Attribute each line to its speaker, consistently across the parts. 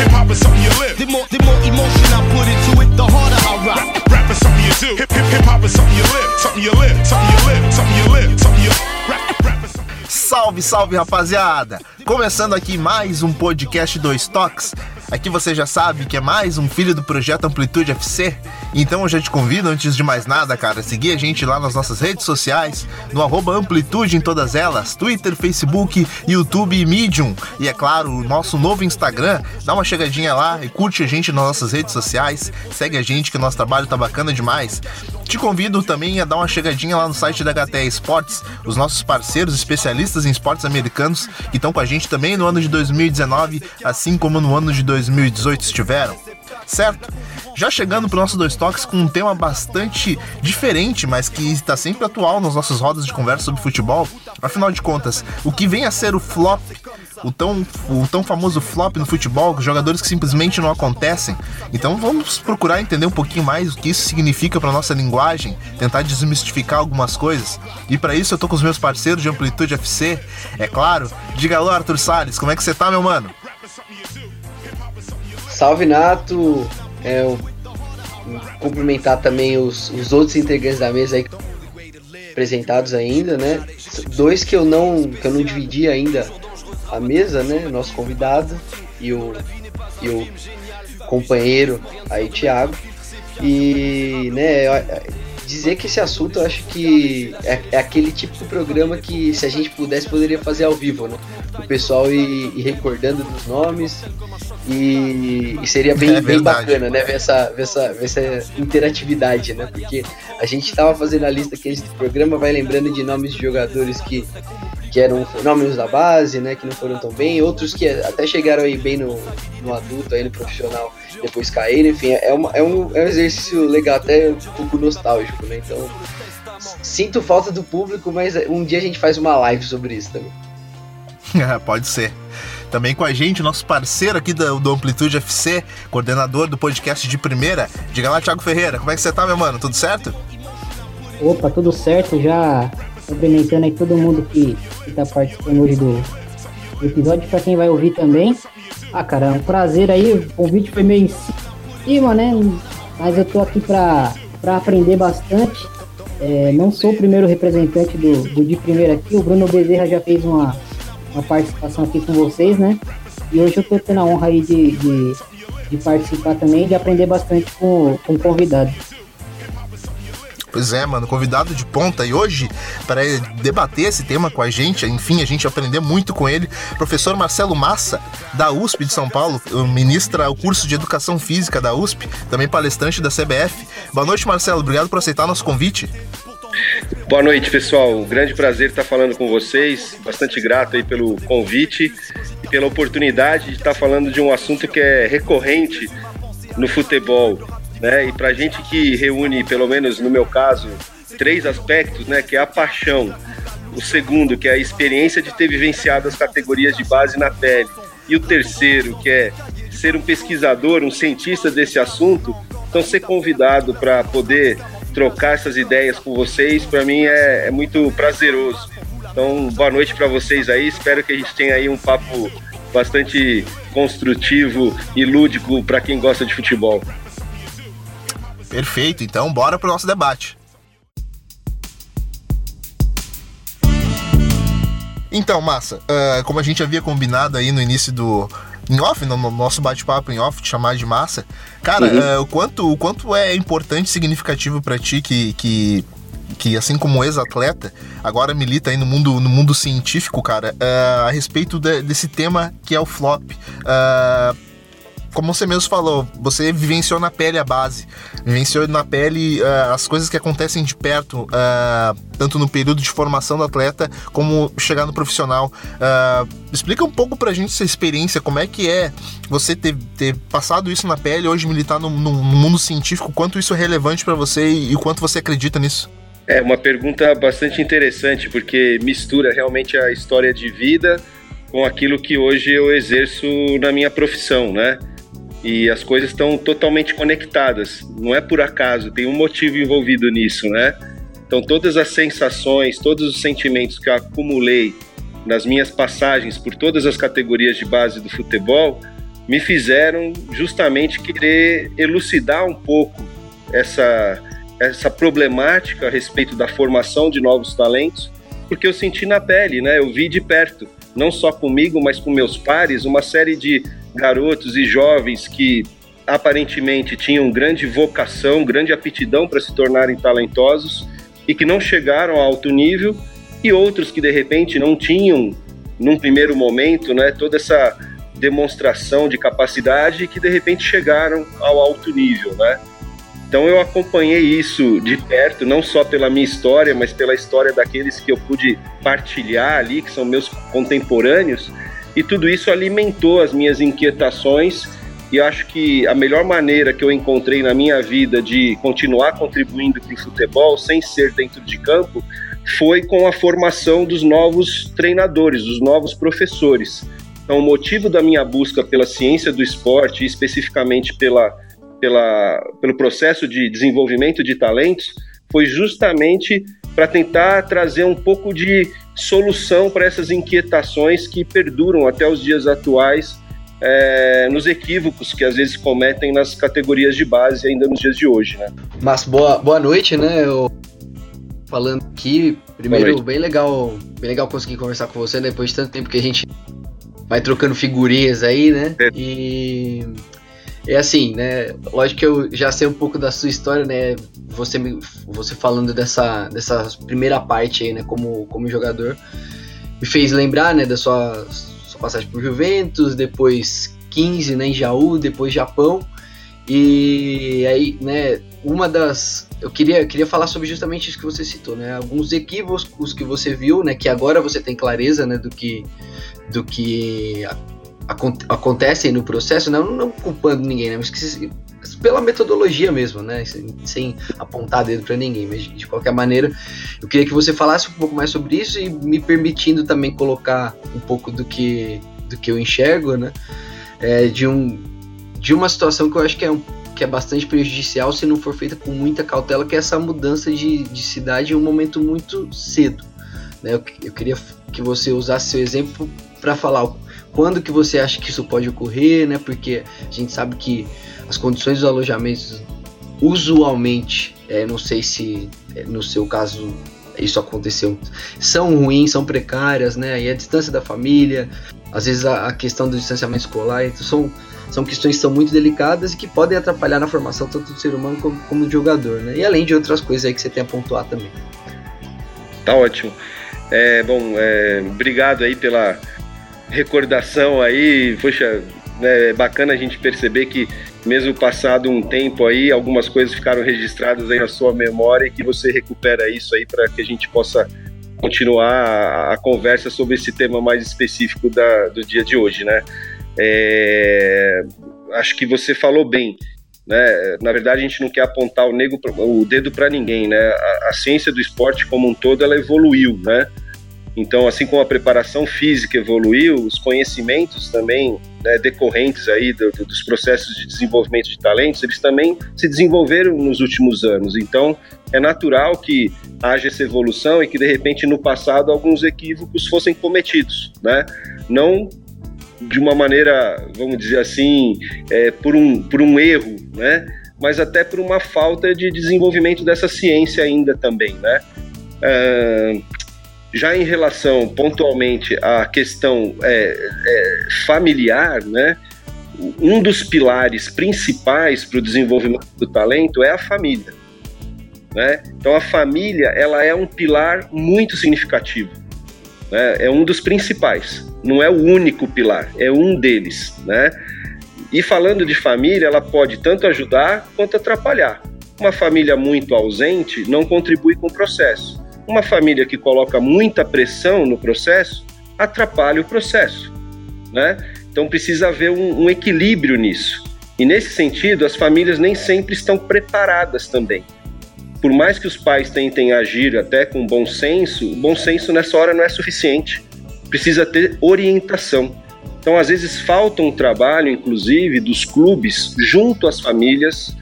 Speaker 1: Hip hop is something you live. The more, the more emotion I put into it, the harder I rock. Rap, rap is something you do. Hip hip hip hop is something you live. Something you live. Something you live. Something you live. Something you rap. Rap is something. Salve, salve rapaziada! Começando aqui mais um podcast Dois Toques. Aqui você já sabe que é mais um filho do projeto Amplitude FC. Então eu já te convido, antes de mais nada, cara, a seguir a gente lá nas nossas redes sociais, no Amplitude em todas elas, Twitter, Facebook, YouTube e Medium. E é claro, o nosso novo Instagram. Dá uma chegadinha lá e curte a gente nas nossas redes sociais. Segue a gente que o nosso trabalho tá bacana demais. Te convido também a dar uma chegadinha lá no site da HTE Esportes, os nossos parceiros especialistas em esportes americanos que estão com a gente também no ano de 2019, assim como no ano de 2018 estiveram. Certo? Já chegando para nossos dois toques com um tema bastante diferente, mas que está sempre atual nas nossas rodas de conversa sobre futebol. Afinal de contas, o que vem a ser o flop o tão, o tão famoso flop no futebol, jogadores que simplesmente não acontecem. Então vamos procurar entender um pouquinho mais o que isso significa para nossa linguagem, tentar desmistificar algumas coisas. E para isso eu tô com os meus parceiros de Amplitude FC, é claro. Diga alô, Arthur Salles, como é que você tá, meu mano?
Speaker 2: Salve, Nato. É, cumprimentar também os, os outros integrantes da mesa aí apresentados ainda, né? Dois que eu não que eu não dividi ainda a mesa, né? Nosso convidado e o, e o companheiro aí, Thiago. E, né, dizer que esse assunto eu acho que é, é, aquele tipo de programa que se a gente pudesse poderia fazer ao vivo, né? O pessoal ir, ir recordando dos nomes e, e seria bem, é bem bacana, né? Ver essa, ver, essa, ver essa interatividade, né? Porque a gente estava fazendo a lista aqui antes do programa, vai lembrando de nomes de jogadores que que eram fenômenos da base, né, que não foram tão bem, outros que até chegaram aí bem no, no adulto, aí no profissional, depois caíram, enfim, é, uma, é, um, é um exercício legal, até um pouco nostálgico, né, então sinto falta do público, mas um dia a gente faz uma live sobre isso também.
Speaker 1: Pode ser. Também com a gente, nosso parceiro aqui do, do Amplitude FC, coordenador do podcast de primeira. Diga lá, Thiago Ferreira, como é que você tá, meu mano? Tudo certo?
Speaker 3: Opa, tudo certo. Já cumprimentando aí todo mundo que, está participando hoje do, episódio, para quem vai ouvir também. Ah, cara, é um prazer aí, o convite foi meio em cima, né? Mas eu tô aqui para aprender bastante. É, não sou o primeiro representante do, do de primeira aqui, o Bruno Bezerra já fez uma, uma participação aqui com vocês, né? E hoje eu tô tendo a honra aí de, de, de participar também, de aprender bastante com, com o convidado.
Speaker 1: Pois é, mano, convidado de ponta e hoje para debater esse tema com a gente, enfim, a gente aprender muito com ele, professor Marcelo Massa, da USP de São Paulo, ministra o curso de Educação Física da USP, também palestrante da CBF. Boa noite, Marcelo, obrigado por aceitar nosso convite.
Speaker 4: Boa noite, pessoal. grande prazer estar falando com vocês. Bastante grato aí pelo convite e pela oportunidade de estar falando de um assunto que é recorrente no futebol né? E para gente que reúne, pelo menos no meu caso, três aspectos, né? Que é a paixão, o segundo, que é a experiência de ter vivenciado as categorias de base na pele, e o terceiro, que é ser um pesquisador, um cientista desse assunto. Então, ser convidado para poder trocar essas ideias com vocês, para mim é, é muito prazeroso. Então, boa noite para vocês aí. Espero que a gente tenha aí um papo bastante construtivo e lúdico para quem gosta de futebol.
Speaker 1: Perfeito, então bora pro nosso debate. Então, massa, uh, como a gente havia combinado aí no início do. Em off, no nosso bate-papo em off, te chamar de massa. Cara, uhum. uh, o, quanto, o quanto é importante e significativo para ti que, que, que, assim como ex-atleta, agora milita aí no mundo, no mundo científico, cara, uh, a respeito de, desse tema que é o flop. Uh, como você mesmo falou, você vivenciou na pele a base, vivenciou na pele uh, as coisas que acontecem de perto, uh, tanto no período de formação do atleta como chegar no profissional. Uh, explica um pouco pra gente essa experiência, como é que é você ter, ter passado isso na pele, hoje militar no, no, mundo científico, quanto isso é relevante para você e, e quanto você acredita nisso?
Speaker 4: É uma pergunta bastante interessante, porque mistura realmente a história de vida com aquilo que hoje eu exerço na minha profissão, né? E as coisas estão totalmente conectadas. Não é por acaso, tem um motivo envolvido nisso, né? Então, todas as sensações, todos os sentimentos que eu acumulei nas minhas passagens por todas as categorias de base do futebol me fizeram justamente querer elucidar um pouco essa, essa problemática a respeito da formação de novos talentos, porque eu senti na pele, né? Eu vi de perto, não só comigo, mas com meus pares, uma série de garotos e jovens que aparentemente tinham grande vocação, grande aptidão para se tornarem talentosos e que não chegaram a alto nível, e outros que de repente não tinham, num primeiro momento, né, toda essa demonstração de capacidade que de repente chegaram ao alto nível, né? Então eu acompanhei isso de perto, não só pela minha história, mas pela história daqueles que eu pude partilhar ali, que são meus contemporâneos, e tudo isso alimentou as minhas inquietações e acho que a melhor maneira que eu encontrei na minha vida de continuar contribuindo para o futebol sem ser dentro de campo foi com a formação dos novos treinadores, dos novos professores. Então, o motivo da minha busca pela ciência do esporte, especificamente pela, pela, pelo processo de desenvolvimento de talentos, foi justamente para tentar trazer um pouco de solução para essas inquietações que perduram até os dias atuais é, nos equívocos que às vezes cometem nas categorias de base ainda nos dias de hoje, né?
Speaker 2: Mas boa, boa noite, né? Eu falando aqui, primeiro bem legal, bem legal conseguir conversar com você depois de tanto tempo que a gente vai trocando figurinhas aí, né? É. E é assim, né? Lógico que eu já sei um pouco da sua história, né? Você, você falando dessa, dessa primeira parte aí, né? Como, como jogador, me fez lembrar, né? Da sua, sua passagem por Juventus, depois 15, né? Em Jaú, depois Japão. E aí, né? Uma das. Eu queria, queria falar sobre justamente isso que você citou, né? Alguns equívocos que você viu, né? Que agora você tem clareza, né? Do que do que acontecem no processo, não, não culpando ninguém, né, mas pela metodologia mesmo, né, sem, sem apontar dedo para ninguém, mas de, de, qualquer maneira, eu queria que você falasse um pouco mais sobre isso e me permitindo também colocar um pouco do que do que eu enxergo, né, é, de um de uma situação que eu acho que é um, que é bastante prejudicial se não for feita com muita cautela, que é essa mudança de, de cidade em um momento muito cedo. Né? Eu, eu queria que você usasse seu exemplo para falar quando que você acha que isso pode ocorrer, né? Porque a gente sabe que as condições dos alojamentos usualmente, é, não sei se é, no seu caso isso aconteceu, são ruins, são precárias, né? E a distância da família, às vezes a, a questão do distanciamento escolar, então são, são questões que são muito delicadas e que podem atrapalhar na formação tanto do ser humano como, como do jogador, né? E além de outras coisas aí que você tem a pontuar também.
Speaker 4: Tá ótimo. É, bom, é, obrigado aí pela recordação aí. Poxa, né, é bacana a gente perceber que mesmo passado um tempo aí, algumas coisas ficaram registradas aí na sua memória e que você recupera isso aí para que a gente possa continuar a, conversa sobre esse tema mais específico da, do dia de hoje, né? É, acho que você falou bem. Né? Na verdade, a gente não quer apontar o, nego, o dedo para ninguém, né? A, a, ciência do esporte como um todo ela evoluiu, né? Então, assim como a preparação física evoluiu, os conhecimentos também né, decorrentes aí do, do, dos processos de desenvolvimento de talentos, eles também se desenvolveram nos últimos anos. Então, é natural que haja essa evolução e que de repente no passado alguns equívocos fossem cometidos, né? Não de uma maneira, vamos dizer assim, é, por, um, por um erro, né? mas até por uma falta de desenvolvimento dessa ciência ainda também. Né? Uh, já em relação pontualmente à questão é, é, familiar, né? um dos pilares principais para o desenvolvimento do talento é a família. Né? Então a família ela é um pilar muito significativo né? é um dos principais, não é o único pilar, é um deles. Né? E falando de família, ela pode tanto ajudar quanto atrapalhar. Uma família muito ausente não contribui com o processo. Uma família que coloca muita pressão no processo atrapalha o processo. Né? Então precisa haver um, um equilíbrio nisso. E nesse sentido, as famílias nem sempre estão preparadas também por mais que os pais tentem agir até com bom senso, o bom senso nessa hora não é suficiente. Precisa ter orientação. Então, às vezes, falta um trabalho, inclusive, dos clubes junto às famílias,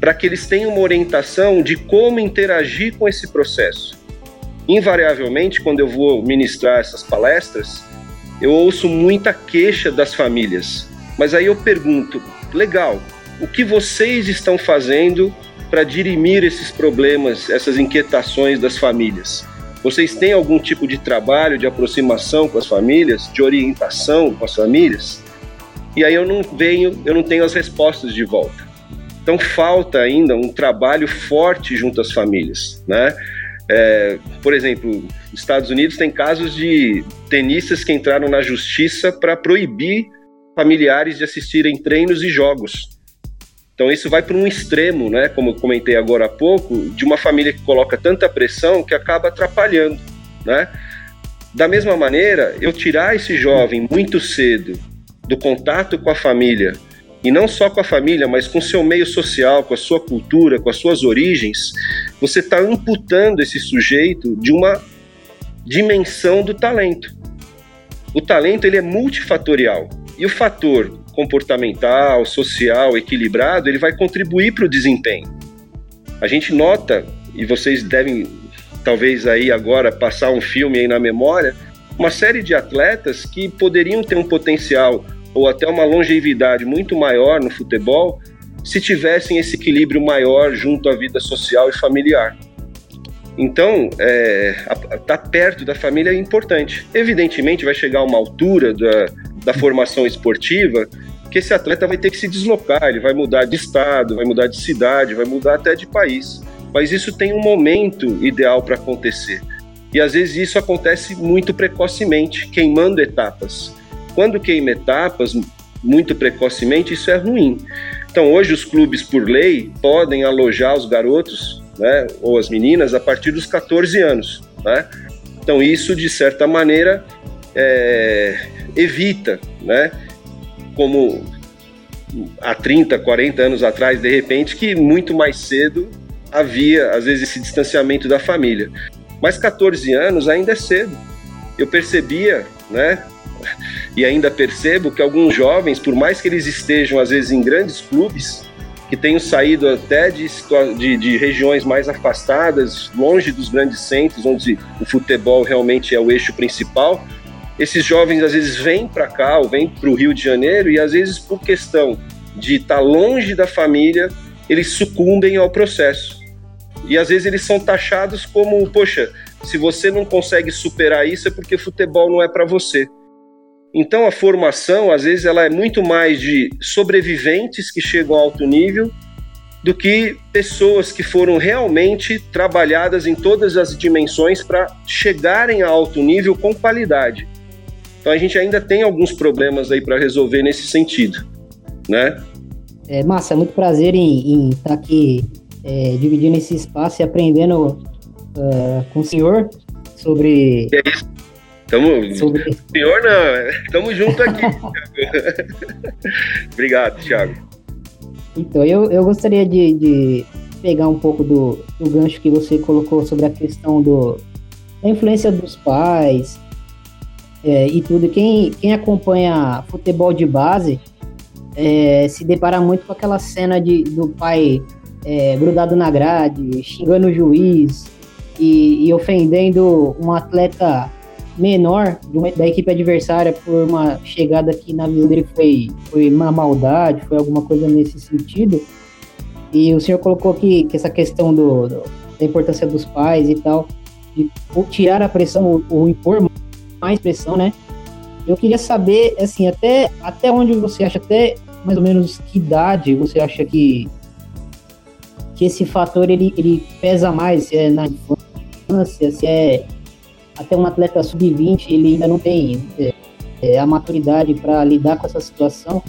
Speaker 4: para que eles tenham uma orientação de como interagir com esse processo. Invariavelmente, quando eu vou ministrar essas palestras, eu ouço muita queixa das famílias, Mas aí eu pergunto, legal, o que vocês estão fazendo para dirimir esses problemas, essas inquietações das famílias? Vocês têm algum tipo de trabalho de aproximação com as famílias, de orientação com as famílias? E aí eu não venho, eu não tenho as respostas de volta. Então falta ainda um trabalho forte junto às famílias, né? É, por exemplo, Estados Unidos tem casos de tenistas que entraram na justiça para proibir familiares de assistirem treinos e jogos. Então isso vai para um extremo, né? Como eu comentei agora há pouco, de uma família que coloca tanta pressão que acaba atrapalhando, né? Da mesma maneira, eu tirar esse jovem muito cedo do contato com a família, e não só com a família, mas com seu meio social, com a sua cultura, com as suas origens, você está amputando esse sujeito de uma dimensão do talento. O talento ele é multifatorial e o fator comportamental, social, equilibrado, ele vai contribuir para o desempenho. A gente nota, e vocês devem talvez aí agora passar um filme aí na memória, uma série de atletas que poderiam ter um potencial ou até uma longevidade muito maior no futebol se tivessem esse equilíbrio maior junto à vida social e familiar. Então, é, estar tá perto da família é importante. Evidentemente, vai chegar uma altura da, da formação esportiva que esse atleta vai ter que se deslocar, ele vai mudar de estado, vai mudar de cidade, vai mudar até de país. Mas isso tem um momento ideal para acontecer. E às vezes isso acontece muito precocemente, queimando etapas. Quando queima etapas muito precocemente, isso é ruim. Então, hoje, os clubes, por lei, podem alojar os garotos né, ou as meninas a partir dos 14 anos. Né? Então, isso, de certa maneira, é, evita, né, como há 30, 40 anos atrás, de repente, que muito mais cedo havia, às vezes, esse distanciamento da família. Mas 14 anos ainda é cedo. Eu percebia, né, e ainda percebo que alguns jovens, por mais que eles estejam às vezes em grandes clubes, que tenham saído até de, de, de, regiões mais afastadas, longe dos grandes centros, onde o futebol realmente é o eixo principal, esses jovens às vezes vêm para cá ou vêm para o Rio de Janeiro e às vezes por questão de estar tá longe da família, eles sucumbem ao processo. E às vezes eles são taxados como, poxa, se você não consegue superar isso é porque futebol não é para você. Então a formação, às vezes, ela é muito mais de sobreviventes que chegam a alto nível do que pessoas que foram realmente trabalhadas em todas as dimensões para chegarem a alto nível com qualidade. Então a gente ainda tem alguns problemas aí para resolver nesse sentido, né?
Speaker 3: É, Massa, é muito prazer em estar tá aqui é, dividindo esse espaço e aprendendo uh, com o senhor sobre
Speaker 4: é isso. Tamo, Sobre... Senhor, não, tamo junto aqui. Obrigado, Thiago.
Speaker 3: Então, eu, eu gostaria de, de pegar um pouco do, do gancho que você colocou sobre a questão do, da influência dos pais é, e tudo. Quem, quem acompanha futebol de base é, se depara muito com aquela cena de, do pai é, grudado na grade, xingando o juiz e, e ofendendo um atleta menor da equipe adversária por uma chegada que na visão dele foi, foi uma maldade, foi alguma coisa nesse sentido. E o senhor colocou que, que essa questão do, do, da importância dos pais e tal, de tirar a pressão ou, ou impor mais pressão, né? Eu queria saber, assim, até, até onde você acha, até mais ou menos que idade você acha que, que esse fator ele, ele pesa mais, se é na infância, se é até um atleta sub-20 ele ainda não tem é, é, a maturidade para lidar com essa situação.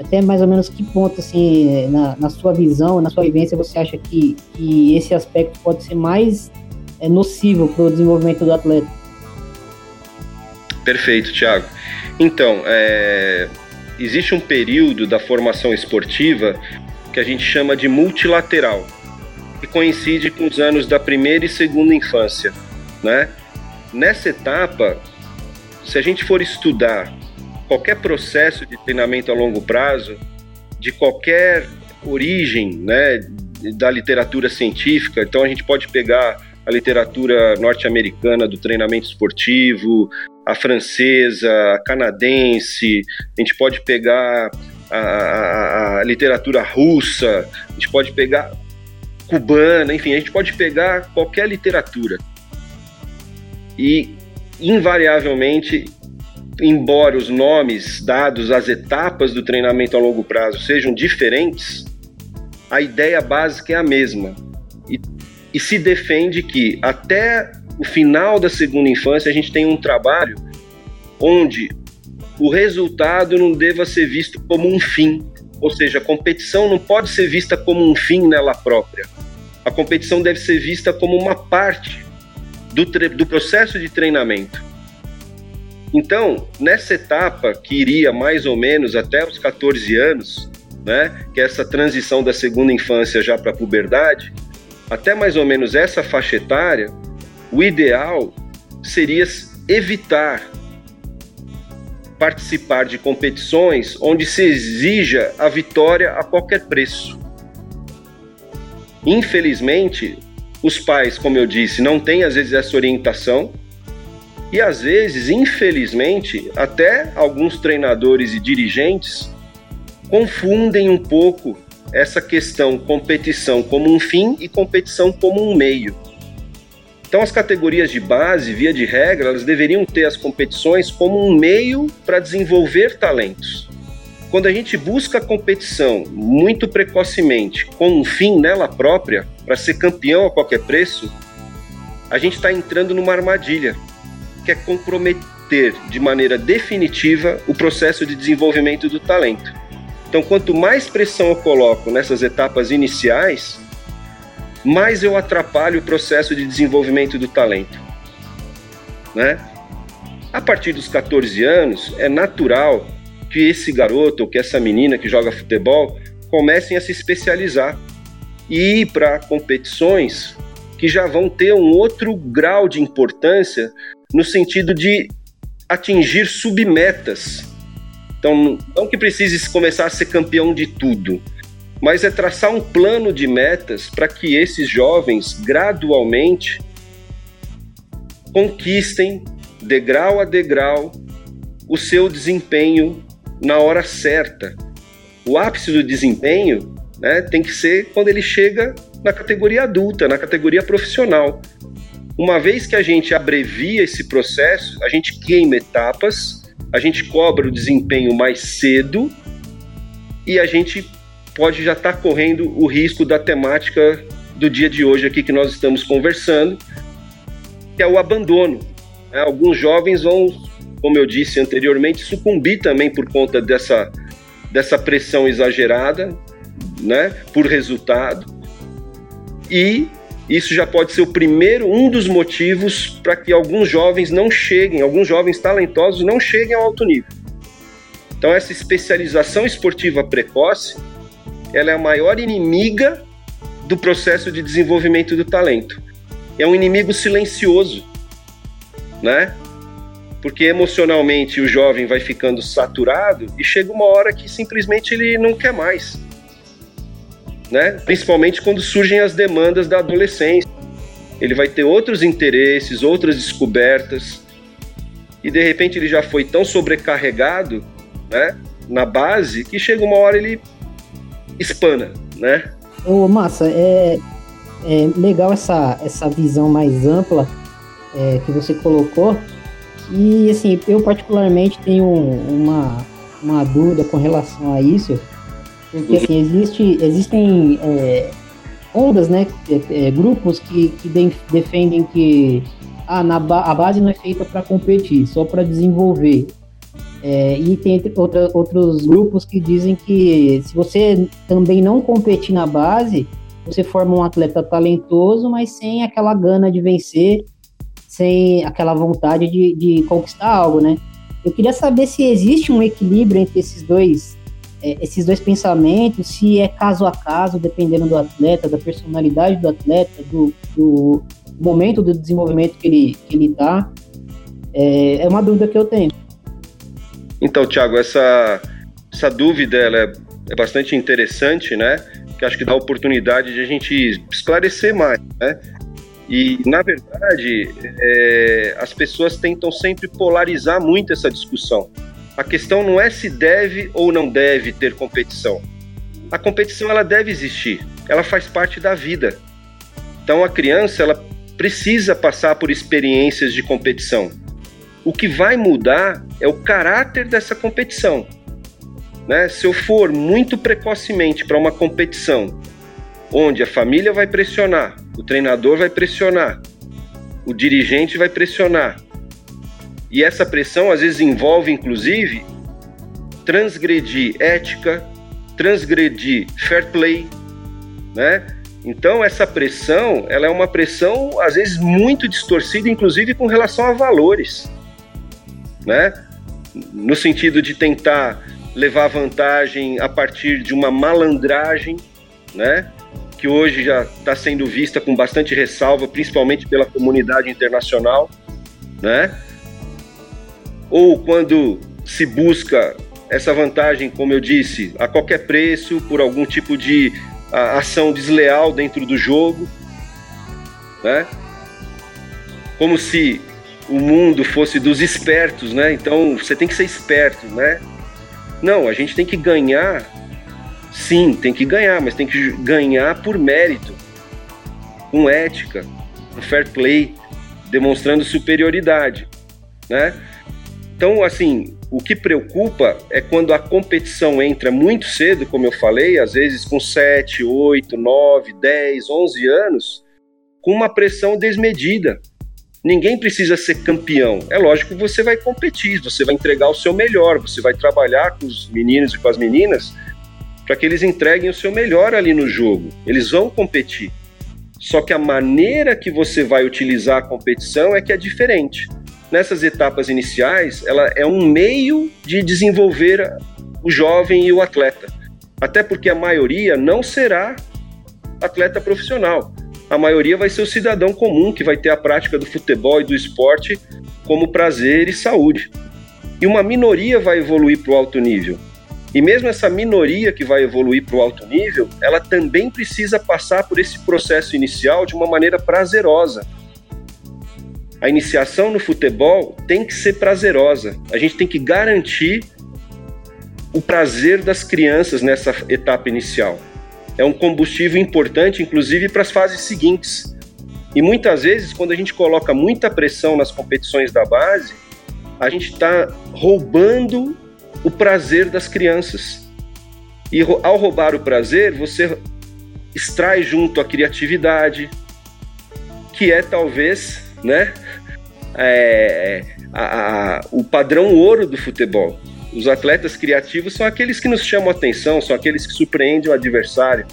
Speaker 3: Até mais ou menos que ponto, assim, na, na sua visão, na sua vivência, você acha que, que esse aspecto pode ser mais é, nocivo para o desenvolvimento do atleta?
Speaker 4: Perfeito, Thiago. Então, é, existe um período da formação esportiva que a gente chama de multilateral, que coincide com os anos da primeira e segunda infância, né? Nessa etapa, se a gente for estudar qualquer processo de treinamento a longo prazo, de qualquer origem, né, da literatura científica, então a gente pode pegar a literatura norte-americana do treinamento esportivo, a francesa, a canadense, a gente pode pegar a, a, a literatura russa, a gente pode pegar cubana, enfim, a gente pode pegar qualquer literatura. E, invariavelmente, embora os nomes dados às etapas do treinamento a longo prazo sejam diferentes, a ideia básica é a mesma. E, e se defende que até o final da segunda infância a gente tem um trabalho onde o resultado não deva ser visto como um fim, ou seja, a competição não pode ser vista como um fim nela própria. A competição deve ser vista como uma parte do, do processo de treinamento. Então, nessa etapa, que iria mais ou menos até os 14 anos, né, que é essa transição da segunda infância já para a puberdade, até mais ou menos essa faixa etária, o ideal seria evitar participar de competições onde se exija a vitória a qualquer preço. Infelizmente, os pais, como eu disse, não têm às vezes essa orientação e às vezes, infelizmente, até alguns treinadores e dirigentes confundem um pouco essa questão competição como um fim e competição como um meio. Então, as categorias de base, via de regra, elas deveriam ter as competições como um meio para desenvolver talentos. Quando a gente busca a competição muito precocemente com um fim nela própria, para ser campeão a qualquer preço, a gente está entrando numa armadilha que é comprometer de maneira definitiva o processo de desenvolvimento do talento. Então, quanto mais pressão eu coloco nessas etapas iniciais, mais eu atrapalho o processo de desenvolvimento do talento. Né? A partir dos 14 anos, é natural que esse garoto ou que essa menina que joga futebol comecem a se especializar e ir para competições que já vão ter um outro grau de importância no sentido de atingir submetas. Então, não que precise começar a ser campeão de tudo, mas é traçar um plano de metas para que esses jovens gradualmente conquistem, degrau a degrau, o seu desempenho na hora certa. O ápice do desempenho né, tem que ser quando ele chega na categoria adulta, na categoria profissional. Uma vez que a gente abrevia esse processo, a gente queima etapas, a gente cobra o desempenho mais cedo e a gente pode já estar tá correndo o risco da temática do dia de hoje aqui que nós estamos conversando, que é o abandono. É, alguns jovens vão, como eu disse anteriormente, sucumbir também por conta dessa, dessa pressão exagerada, né, por resultado. E isso já pode ser o primeiro, um dos motivos para que alguns jovens não cheguem, alguns jovens talentosos não cheguem ao alto nível. Então essa especialização esportiva precoce, ela é a maior inimiga do processo de desenvolvimento do talento. É um inimigo silencioso, né? Porque emocionalmente o jovem vai ficando saturado e chega uma hora que simplesmente ele não quer mais né? Principalmente quando surgem as demandas da adolescência. Ele vai ter outros interesses, outras descobertas, e de repente ele já foi tão sobrecarregado, né, na base, que chega uma hora ele espana, né?
Speaker 3: Ô, Massa, é, é legal essa, essa visão mais ampla é, que você colocou. E assim, eu particularmente tenho uma, uma dúvida com relação a isso, porque assim, existe, existem é, ondas, né? É, é, grupos que, que defendem que ah, na ba a base não é feita para competir, só para desenvolver. É, e tem outra, outros grupos que dizem que se você também não competir na base, você forma um atleta talentoso, mas sem aquela gana de vencer, sem aquela vontade de, de conquistar algo, né? Eu queria saber se existe um equilíbrio entre esses dois é, esses dois pensamentos, se é caso a caso, dependendo do atleta, da personalidade do atleta, do, do momento do desenvolvimento que ele está. Que ele tá. é, é uma dúvida que eu tenho.
Speaker 4: Então, Thiago, essa, essa dúvida ela é, é bastante interessante, né? Que acho que dá oportunidade de a gente esclarecer mais, né? E, na verdade, é, as pessoas tentam sempre polarizar muito essa discussão. A questão não é se deve ou não deve ter competição. A competição ela deve existir, ela faz parte da vida. Então a criança ela precisa passar por experiências de competição. O que vai mudar é o caráter dessa competição. Né? Se eu for muito precocemente para uma competição onde a família vai pressionar, o treinador vai pressionar, o dirigente vai pressionar, e essa pressão às vezes envolve, inclusive, transgredir ética, transgredir fair play, né? Então essa pressão, ela é uma pressão às vezes muito distorcida, inclusive com relação a valores, né? No sentido de tentar levar vantagem a partir de uma malandragem, né? Que hoje já está sendo vista com bastante ressalva, principalmente pela comunidade internacional, né? ou quando se busca essa vantagem, como eu disse, a qualquer preço, por algum tipo de ação desleal dentro do jogo, né? Como se o mundo fosse dos espertos, né? Então você tem que ser esperto, né? Não, a gente tem que ganhar, sim, tem que ganhar, mas tem que ganhar por mérito, com ética, com fair play, demonstrando superioridade, né? Então, assim, o que preocupa é quando a competição entra muito cedo, como eu falei, às vezes com 7, 8, 9, 10, 11 anos, com uma pressão desmedida. Ninguém precisa ser campeão. É lógico que você vai competir, você vai entregar o seu melhor, você vai trabalhar com os meninos e com as meninas para que eles entreguem o seu melhor ali no jogo. Eles vão competir. Só que a maneira que você vai utilizar a competição é que é diferente nessas etapas iniciais, ela é um meio de desenvolver o jovem e o atleta. Até porque a maioria não será atleta profissional. A maioria vai ser o cidadão comum que vai ter a prática do futebol e do esporte como prazer e saúde. E uma minoria vai evoluir para o alto nível. E mesmo essa minoria que vai evoluir para o alto nível, ela também precisa passar por esse processo inicial de uma maneira prazerosa, a iniciação no futebol tem que ser prazerosa. A gente tem que garantir o prazer das crianças nessa etapa inicial. É um combustível importante, inclusive, para as fases seguintes. E muitas vezes, quando a gente coloca muita pressão nas competições da base, a gente está roubando o prazer das crianças. E ao roubar o prazer, você extrai junto a criatividade, que é talvez né, é, a, a, o padrão ouro do futebol. Os atletas criativos são aqueles que nos chamam atenção, são aqueles que surpreendem o adversário.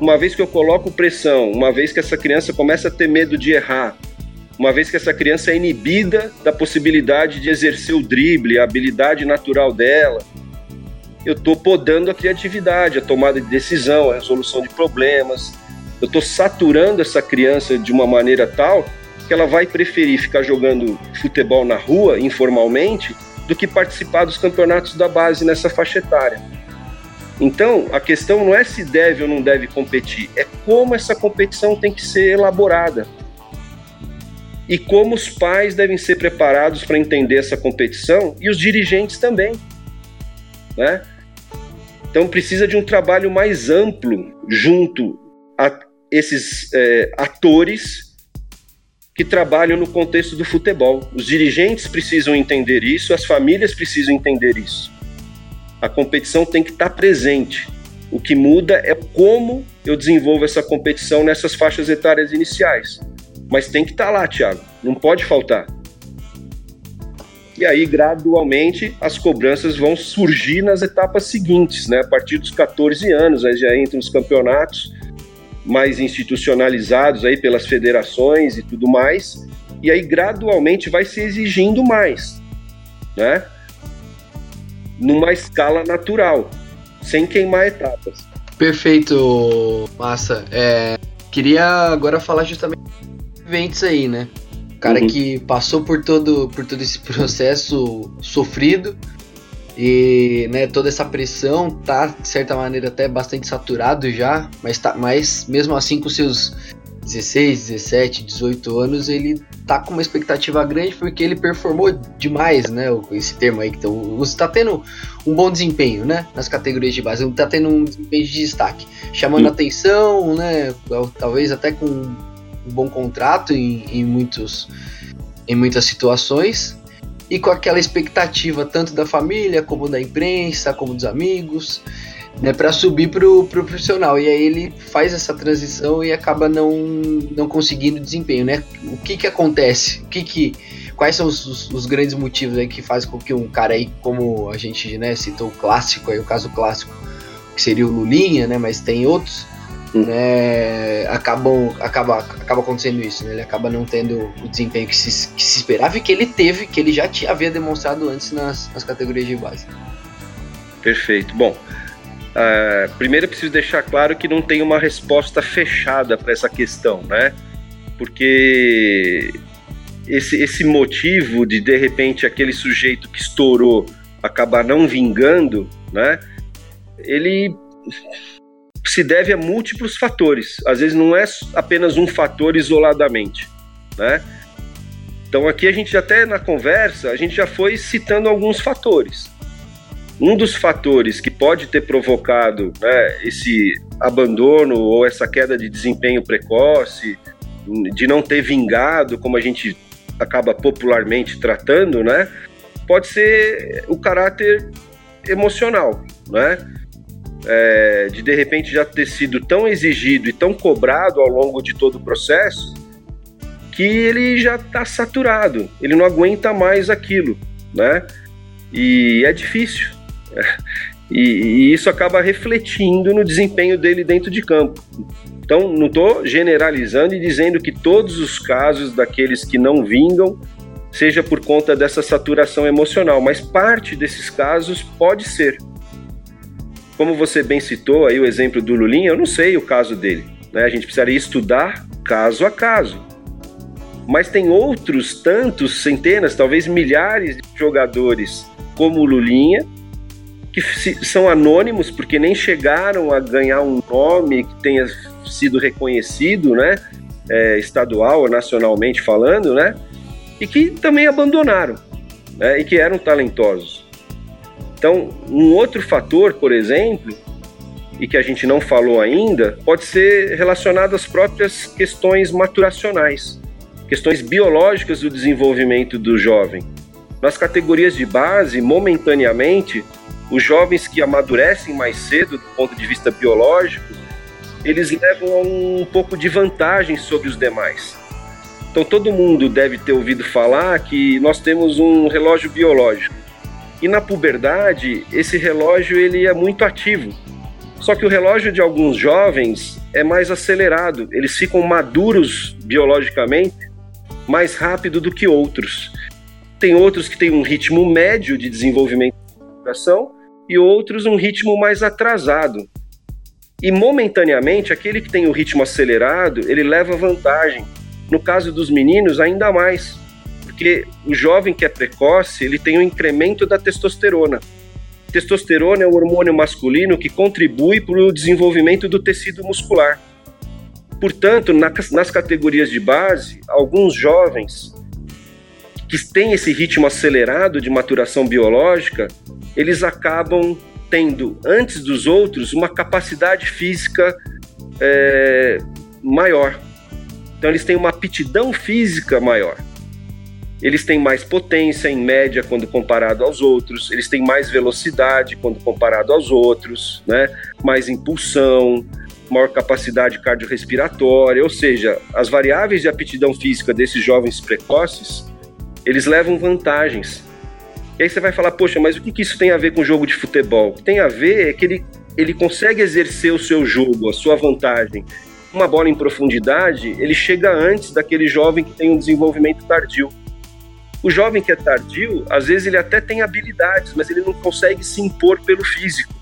Speaker 4: Uma vez que eu coloco pressão, uma vez que essa criança começa a ter medo de errar, uma vez que essa criança é inibida da possibilidade de exercer o drible, a habilidade natural dela, eu estou podando a criatividade, a tomada de decisão, a resolução de problemas. Eu estou saturando essa criança de uma maneira tal que ela vai preferir ficar jogando futebol na rua, informalmente, do que participar dos campeonatos da base nessa faixa etária. Então, a questão não é se deve ou não deve competir, é como essa competição tem que ser elaborada. E como os pais devem ser preparados para entender essa competição e os dirigentes também. Né? Então, precisa de um trabalho mais amplo junto a esses é, atores que trabalham no contexto do futebol. Os dirigentes precisam entender isso, as famílias precisam entender isso. A competição tem que estar presente. O que muda é como eu desenvolvo essa competição nessas faixas etárias iniciais. Mas tem que estar lá, Thiago, não pode faltar. E aí, gradualmente, as cobranças vão surgir nas etapas seguintes, né? A partir dos 14 anos, aí já entram os campeonatos, mais institucionalizados aí pelas federações e tudo mais, e aí gradualmente vai se exigindo mais, né? Numa escala natural, sem queimar etapas.
Speaker 2: Perfeito, massa. É, queria agora falar justamente eventos aí, né? O cara uhum. que passou por todo, por todo esse processo sofrido, e né, toda essa pressão tá, de certa maneira, até bastante saturado já, mas, tá, mas mesmo assim com seus 16, 17, 18 anos, ele tá com uma expectativa grande porque ele performou demais, né? Esse termo aí que então, você tá tendo um bom desempenho, né? Nas categorias de base, tá tendo um desempenho de destaque, chamando Sim. atenção, né? Talvez até com um bom contrato em, em muitos em muitas situações e com aquela expectativa tanto da família como da imprensa, como dos amigos né, para subir pro, pro profissional. E aí ele faz essa transição e acaba não, não conseguindo desempenho, né? O que que acontece? O que que quais são os, os, os, grandes motivos aí que fazem com que um cara aí, como a gente né, citou o clássico aí, o caso clássico, que seria o Lulinha, né? Mas tem outros. Né? Acabam, acaba, acaba acontecendo isso, né? Ele acaba não tendo o desempenho que se, que se esperava e que ele teve, que ele já tinha, havia demonstrado antes nas, nas categorias de base.
Speaker 4: Perfeito. Bom, Uh, primeiro, eu preciso deixar claro que não tem uma resposta fechada para essa questão, né? Porque esse, esse motivo de de repente aquele sujeito que estourou acabar não vingando, né? Ele se deve a múltiplos fatores. Às vezes não é apenas um fator isoladamente, né? Então aqui a gente até na conversa a gente já foi citando alguns fatores. Um dos fatores que pode ter provocado né, esse abandono ou essa queda de desempenho precoce, de não ter vingado, como a gente acaba popularmente tratando, né, pode ser o caráter emocional, né? É, de de repente já ter sido tão exigido e tão cobrado ao longo de todo o processo que ele já está saturado, ele não aguenta mais aquilo, né? E é difícil, e, e, isso acaba refletindo no desempenho dele dentro de campo. Então, não estou generalizando e dizendo que todos os casos daqueles que não vingam seja por conta dessa saturação emocional, mas parte desses casos pode ser. Como você bem citou aí o exemplo do Lulinha, eu não sei o caso dele. Né? A gente precisaria estudar caso a caso. Mas tem outros tantos, centenas, talvez milhares de jogadores como o Lulinha, que são anônimos porque nem chegaram a ganhar um nome que tenha sido reconhecido, né, é, estadual ou nacionalmente falando, né, e que também abandonaram, né, e que eram talentosos. Então, um outro fator, por exemplo, e que a gente não falou ainda, pode ser relacionado às próprias questões maturacionais, questões biológicas do desenvolvimento do jovem. Nas categorias de base, momentaneamente, os jovens que amadurecem mais cedo do ponto de vista biológico, eles levam um pouco de vantagem sobre os demais. Então todo mundo deve ter ouvido falar que nós temos um relógio biológico. E na puberdade, esse relógio ele é muito ativo. Só que o relógio de alguns jovens é mais acelerado, eles ficam maduros biologicamente mais rápido do que outros. Tem outros que têm um ritmo médio de desenvolvimento de e outros um ritmo mais atrasado. E momentaneamente, aquele que tem o ritmo acelerado, ele leva vantagem. No caso dos meninos, ainda mais, porque o jovem que é precoce, ele tem um incremento da testosterona. Testosterona é o hormônio masculino que contribui para o desenvolvimento do tecido muscular. Portanto, nas categorias de base, alguns jovens que têm esse ritmo acelerado de maturação biológica, eles acabam tendo, antes dos outros, uma capacidade física é, maior. Então, eles têm uma aptidão física maior. Eles têm mais potência, em média, quando comparado aos outros. Eles têm mais velocidade quando comparado aos outros, né? mais impulsão, maior capacidade cardiorrespiratória. Ou seja, as variáveis de aptidão física desses jovens precoces, eles levam vantagens e aí você vai falar, poxa, mas o que, que isso tem a ver com o jogo de futebol? O que tem a ver é que ele, ele consegue exercer o seu jogo, a sua vantagem. Uma bola em profundidade, ele chega antes daquele jovem que tem um desenvolvimento tardio. O jovem que é tardio, às vezes ele até tem habilidades, mas ele não consegue se impor pelo físico.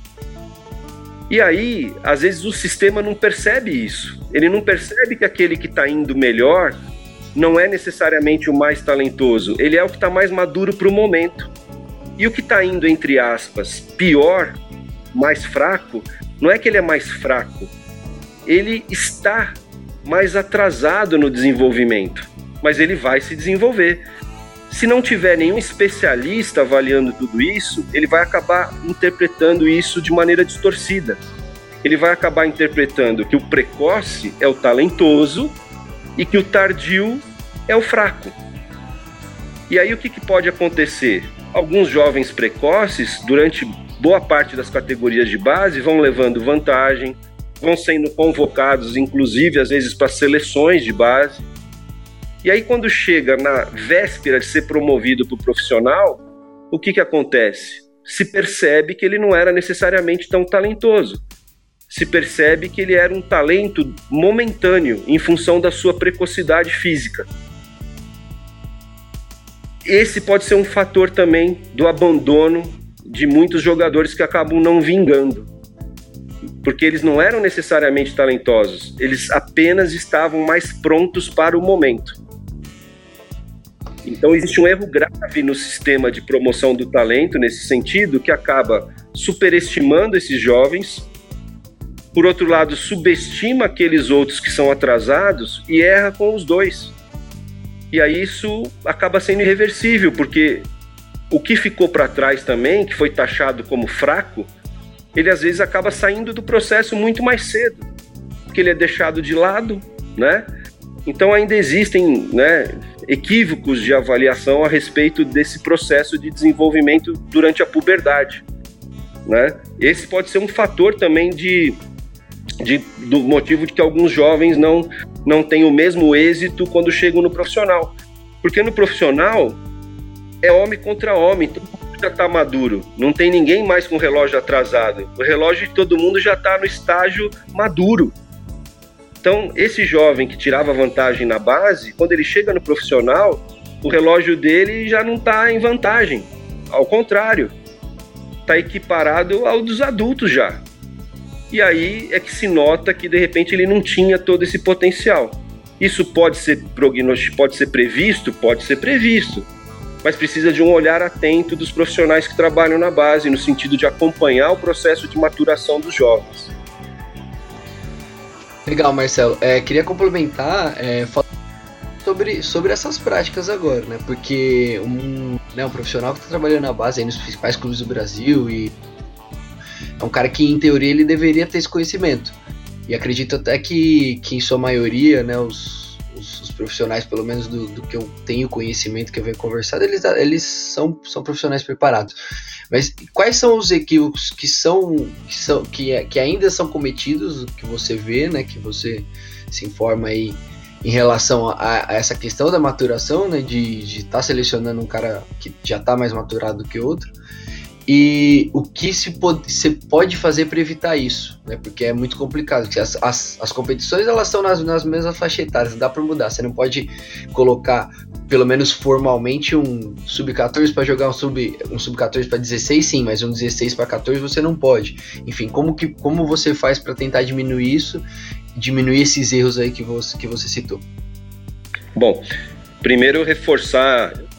Speaker 4: E aí, às vezes o sistema não percebe isso. Ele não percebe que aquele que está indo melhor não é necessariamente o mais talentoso, ele é o que está mais maduro para o momento. E o que está indo, entre aspas, pior, mais fraco, não é que ele é mais fraco, ele está mais atrasado no desenvolvimento, mas ele vai se desenvolver. Se não tiver nenhum especialista avaliando tudo isso, ele vai acabar interpretando isso de maneira distorcida. Ele vai acabar interpretando que o precoce é o talentoso e que o tardio é o fraco. E aí o que, que pode acontecer? Alguns jovens precoces, durante boa parte das categorias de base, vão levando vantagem, vão sendo convocados, inclusive às vezes para seleções de base. E aí, quando chega na véspera de ser promovido para o profissional, o que, que acontece? Se percebe que ele não era necessariamente tão talentoso. Se percebe que ele era um talento momentâneo em função da sua precocidade física esse pode ser um fator também do abandono de muitos jogadores que acabam não vingando. Porque eles não eram necessariamente talentosos, eles apenas estavam mais prontos para o momento. Então existe um erro grave no sistema de promoção do talento nesse sentido que acaba superestimando esses jovens, por outro lado, subestima aqueles outros que são atrasados e erra com os dois. E aí isso acaba sendo irreversível, porque o que ficou para trás também, que foi taxado como fraco, ele às vezes acaba saindo do processo muito mais cedo, porque ele é deixado de lado, né? Então ainda existem, né, equívocos de avaliação a respeito desse processo de desenvolvimento durante a puberdade, né? Esse pode ser um fator também de, de do motivo de que alguns jovens não não têm o mesmo êxito quando chegam no profissional. Porque no profissional é homem contra homem, todo mundo já está maduro, não tem ninguém mais com relógio atrasado. O relógio de todo mundo já está no estágio maduro. Então, esse jovem que tirava vantagem na base, quando ele chega no profissional, o relógio dele já não está em vantagem. Ao contrário, está equiparado ao dos adultos já. E aí é que se nota que de repente ele não tinha todo esse potencial. Isso pode ser prognosticado, pode ser previsto, pode ser previsto, mas precisa de um olhar atento dos profissionais que trabalham na base, no sentido de acompanhar o processo de maturação dos jovens.
Speaker 2: Legal, Marcelo. É, queria complementar é, sobre, sobre essas práticas agora, né? Porque um, né, um profissional que está trabalhando na base aí nos principais clubes do Brasil e é um cara que, em teoria, ele deveria ter esse conhecimento. E acredito até que, que em sua maioria, né, os, os, os profissionais, pelo menos do, do, que eu tenho conhecimento, que eu venho conversado, eles, eles são, são profissionais preparados. Mas quais são os equívocos que são que, são, que, é, que ainda são cometidos, que você vê, né, que você se informa aí em relação a, a essa questão da maturação, né, de estar tá selecionando um cara que já está mais maturado que outro, e o que se pode, se pode fazer para evitar isso, né? Porque é muito complicado. As, as, as competições elas estão nas, nas mesmas faixas etárias, dá para mudar. Você não pode colocar, pelo menos formalmente, um sub-14 para jogar um sub um sub-14 para 16, sim, mas um 16 para 14 você não pode. Enfim, como que como você faz para tentar diminuir isso, diminuir esses erros aí que você que você citou?
Speaker 4: Bom, primeiro reforçar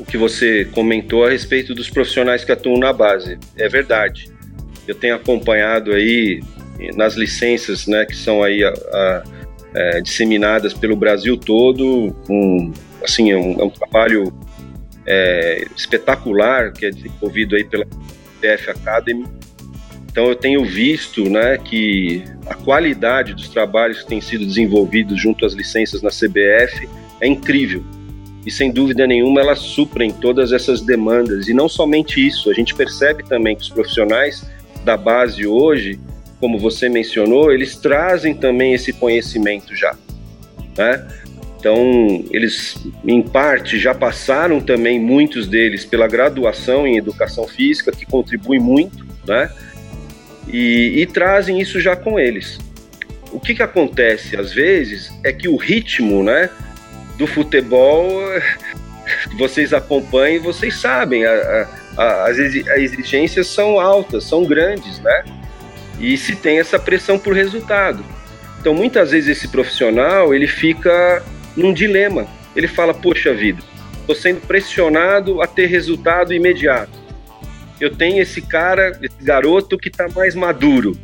Speaker 4: o que você comentou a respeito dos profissionais que atuam na base. É verdade. Eu tenho acompanhado aí nas licenças, né, que são aí a, a, é, disseminadas pelo Brasil todo, um, assim, é um, é um trabalho é, espetacular que é desenvolvido aí pela PF Academy. Então eu tenho visto, né, que a qualidade dos trabalhos que têm sido desenvolvidos junto às licenças na CBF é incrível e sem dúvida nenhuma elas suprem todas essas demandas. E não somente isso, a gente percebe também que os profissionais da base hoje, como você mencionou, eles trazem também esse conhecimento já. Né? Então, eles, em parte, já passaram também, muitos deles, pela graduação em educação física, que contribui muito, né? E, e trazem isso já com eles. O que, que acontece, às vezes, é que o ritmo, né? Do futebol vocês acompanham, vocês sabem, a, a, as exigências são altas, são grandes, né? E se tem essa pressão por resultado. Então, muitas vezes esse profissional ele fica num dilema. Ele fala: Poxa vida, estou sendo pressionado a ter resultado imediato. Eu tenho esse cara, esse garoto que está mais maduro.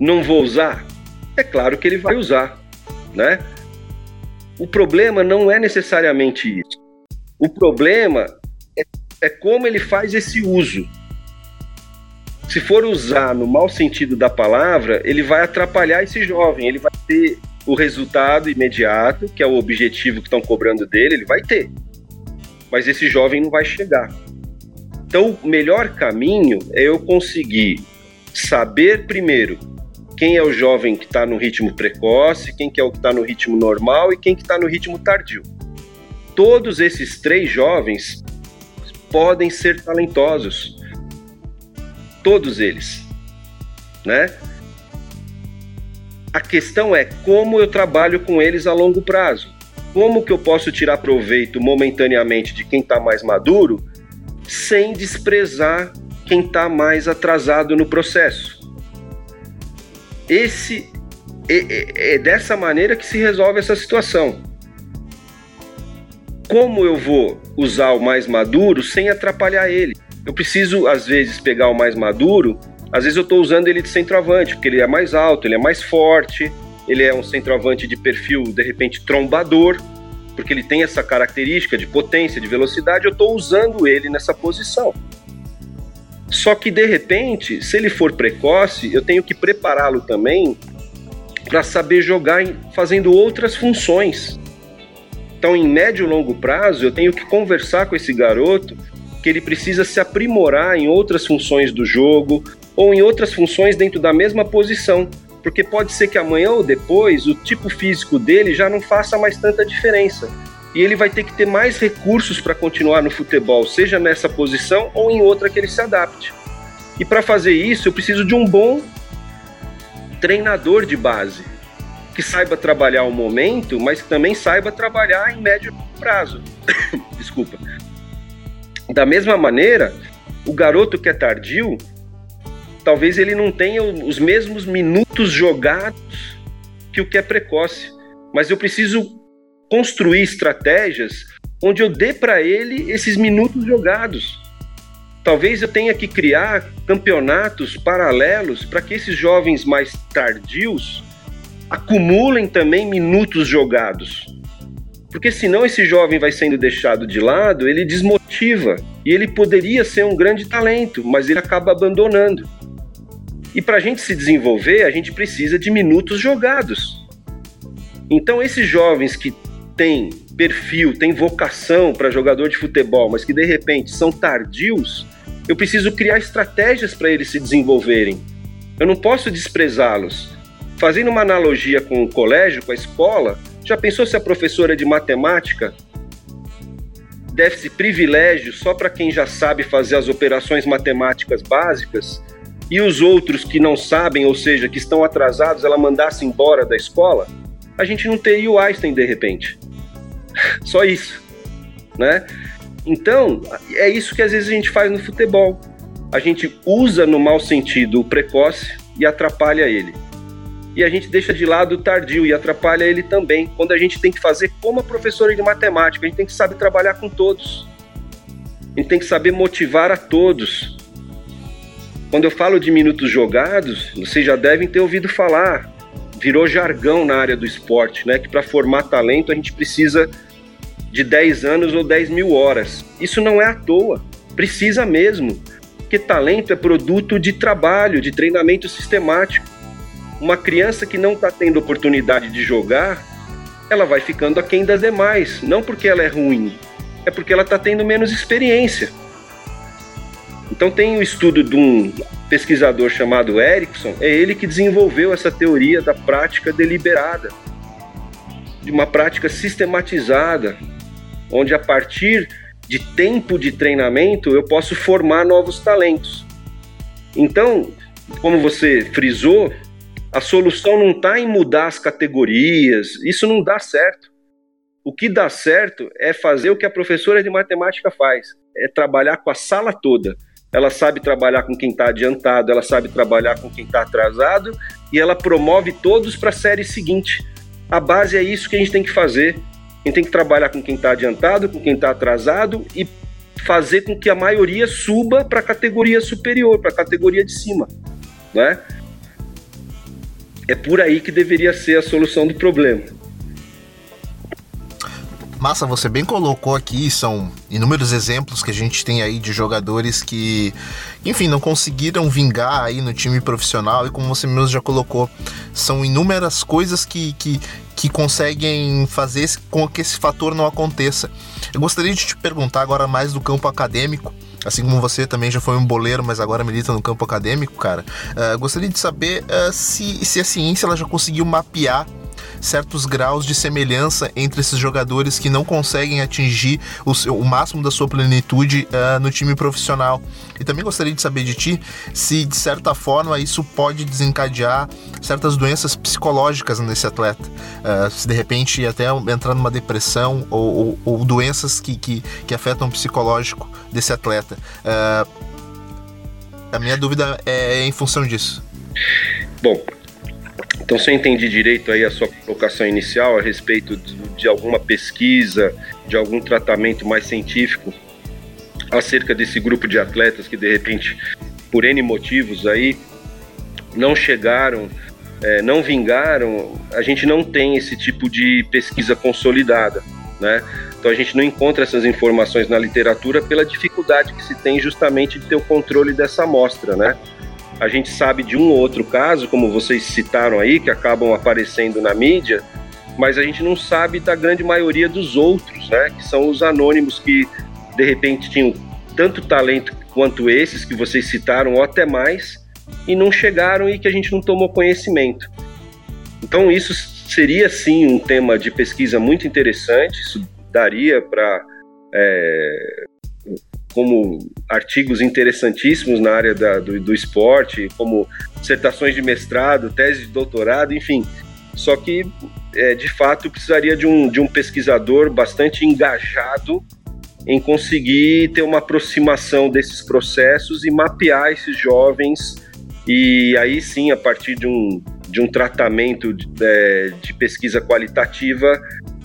Speaker 4: Não vou usar? é claro que ele vai usar, né? O problema não é necessariamente isso. O problema é, é como ele faz esse uso. Se for usar no mau sentido da palavra, ele vai atrapalhar esse jovem. Ele vai ter o resultado imediato, que é o objetivo que estão cobrando dele, ele vai ter. Mas esse jovem não vai chegar. Então, o melhor caminho é eu conseguir saber primeiro quem é o jovem que está no ritmo precoce, quem que é o que está no ritmo normal e quem que está no ritmo tardio. Todos esses três jovens podem ser talentosos, todos eles, né? A questão é como eu trabalho com eles a longo prazo. Como que eu posso tirar proveito momentaneamente de quem está mais maduro, sem desprezar quem está mais atrasado no processo? Esse é, é, dessa maneira que se resolve essa situação. Como eu vou usar o mais maduro sem atrapalhar ele? Eu preciso, às vezes, pegar o mais maduro. Às vezes eu estou usando ele de centroavante, porque ele é mais alto, ele é mais forte, ele é um centroavante de perfil, de repente, trombador, porque ele tem essa característica de potência, de velocidade. Eu estou usando ele nessa posição. Só que de repente, se ele for precoce, eu tenho que prepará-lo também para saber jogar fazendo outras funções. Então, em médio e longo prazo, eu tenho que conversar com esse garoto que ele precisa se aprimorar em outras funções do jogo ou em outras funções dentro da mesma posição, porque pode ser que amanhã ou depois o tipo físico dele já não faça mais tanta diferença e ele vai ter que ter mais recursos para continuar no futebol, seja nessa posição ou em outra que ele se adapte. E para fazer isso, eu preciso de um bom treinador de base, que saiba trabalhar o momento, mas que também saiba trabalhar em médio prazo. Desculpa. Da mesma maneira, o garoto que é tardio, talvez ele não tenha os mesmos minutos jogados que o que é precoce, mas eu preciso construir estratégias onde eu dê para ele esses minutos jogados. Talvez eu tenha que criar campeonatos paralelos para que esses jovens mais tardios acumulem também minutos jogados. Porque senão esse jovem vai sendo deixado de lado, ele desmotiva e ele poderia ser um grande talento, mas ele acaba abandonando. E para a gente se desenvolver, a gente precisa de minutos jogados. Então, esses jovens que tem perfil, tem vocação para jogador de futebol, mas que de repente são tardios, eu preciso criar estratégias para eles se desenvolverem. Eu não posso desprezá-los. Fazendo uma analogia com o colégio, com a escola, já pensou se a professora de matemática desse privilégio só para quem já sabe fazer as operações matemáticas básicas e os outros que não sabem, ou seja, que estão atrasados, ela mandasse embora da escola? A gente não teria o Einstein de repente. Só isso, né? Então, é isso que às vezes a gente faz no futebol. A gente usa no mau sentido o precoce e atrapalha ele. E a gente deixa de lado o tardio e atrapalha ele também. Quando a gente tem que fazer como a professora de matemática, a gente tem que saber trabalhar com todos. A gente tem que saber motivar a todos. Quando eu falo de minutos jogados, vocês já devem ter ouvido falar. Virou jargão na área do esporte, né? Que para formar talento a gente precisa de 10 anos ou 10 mil horas. Isso não é à toa, precisa mesmo, porque talento é produto de trabalho, de treinamento sistemático. Uma criança que não está tendo oportunidade de jogar, ela vai ficando aquém das demais, não porque ela é ruim, é porque ela está tendo menos experiência. Então tem um estudo de um pesquisador chamado Erickson, é ele que desenvolveu essa teoria da prática deliberada, de uma prática sistematizada, onde a partir de tempo de treinamento eu posso formar novos talentos. Então, como você frisou, a solução não está em mudar as categorias, isso não dá certo. O que dá certo é fazer o que a professora de matemática faz, é trabalhar com a sala toda. Ela sabe trabalhar com quem está adiantado, ela sabe trabalhar com quem está atrasado e ela promove todos para a série seguinte. A base é isso que a gente tem que fazer gente tem que trabalhar com quem está adiantado, com quem está atrasado e fazer com que a maioria suba para a categoria superior, para a categoria de cima, né? é por aí que deveria ser a solução do problema.
Speaker 1: Massa, você bem colocou aqui, são inúmeros exemplos que a gente tem aí de jogadores que, enfim, não conseguiram vingar aí no time profissional e como você mesmo já colocou, são inúmeras coisas que, que, que conseguem fazer com que esse fator não aconteça. Eu gostaria de te perguntar agora mais do campo acadêmico, assim como você também já foi um boleiro, mas agora milita no campo acadêmico, cara. Uh, gostaria de saber uh, se, se a ciência ela já conseguiu mapear certos graus de semelhança entre esses jogadores que não conseguem atingir o, seu, o máximo da sua plenitude uh, no time profissional. E também gostaria de saber de ti se, de certa forma, isso pode desencadear certas doenças psicológicas nesse atleta. Uh, se de repente até entrar numa depressão ou, ou, ou doenças que, que, que, afetam o psicológico desse atleta. Uh, a minha dúvida é em função disso.
Speaker 4: Bom, então, se eu entendi direito aí a sua colocação inicial a respeito de, alguma pesquisa, de algum tratamento mais científico acerca desse grupo de atletas que de repente, por N motivos aí, não chegaram, é, não vingaram, a gente não tem esse tipo de pesquisa consolidada, né? Então a gente não encontra essas informações na literatura pela dificuldade que se tem justamente de ter o controle dessa amostra, né? A gente sabe de um ou outro caso, como vocês citaram aí, que acabam aparecendo na mídia, mas a gente não sabe da grande maioria dos outros, né? Que são os anônimos que de repente tinham tanto talento quanto esses que vocês citaram, ou até mais, e não chegaram e que a gente não tomou conhecimento. Então, isso seria sim um tema de pesquisa muito interessante, isso daria para é, como artigos interessantíssimos na área da, do, do esporte, como dissertações de mestrado, tese de doutorado, enfim. Só que, é, de fato, precisaria de um, de um pesquisador bastante engajado em conseguir ter uma aproximação desses processos e mapear esses jovens e aí sim, a partir de um, de um tratamento de, é, de pesquisa qualitativa,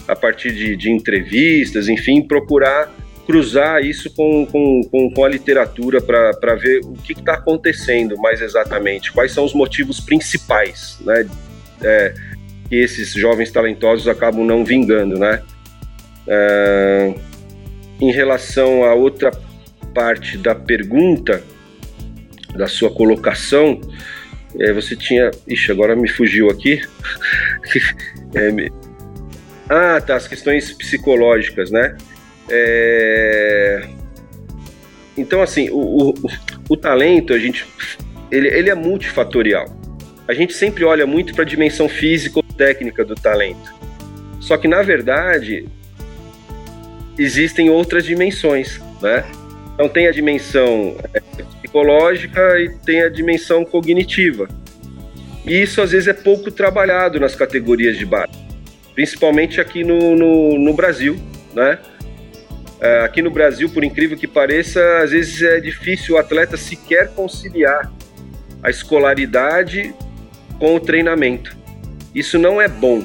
Speaker 4: a partir de, de entrevistas, enfim, procurar cruzar isso com, com, com, com a literatura para ver o que está acontecendo mais exatamente, quais são os motivos principais, né? É, que esses jovens talentosos acabam não vingando, né? É, em relação à outra parte da pergunta, da sua colocação, é, você tinha. Ixi, agora me fugiu aqui. é, me... Ah, tá, as questões psicológicas, né? É... Então, assim, o, o, o, talento, a gente, ele, ele é multifatorial. A gente sempre olha muito para a dimensão física ou técnica do talento. Só que, na verdade, existem outras dimensões, né? Então, tem a dimensão é, psicológica e tem a dimensão cognitiva. E isso, às vezes, é pouco trabalhado nas categorias de base, principalmente aqui no, no, no Brasil, né? É, aqui no Brasil, por incrível que pareça, às vezes é difícil o atleta sequer conciliar a escolaridade com o treinamento. Isso não é bom,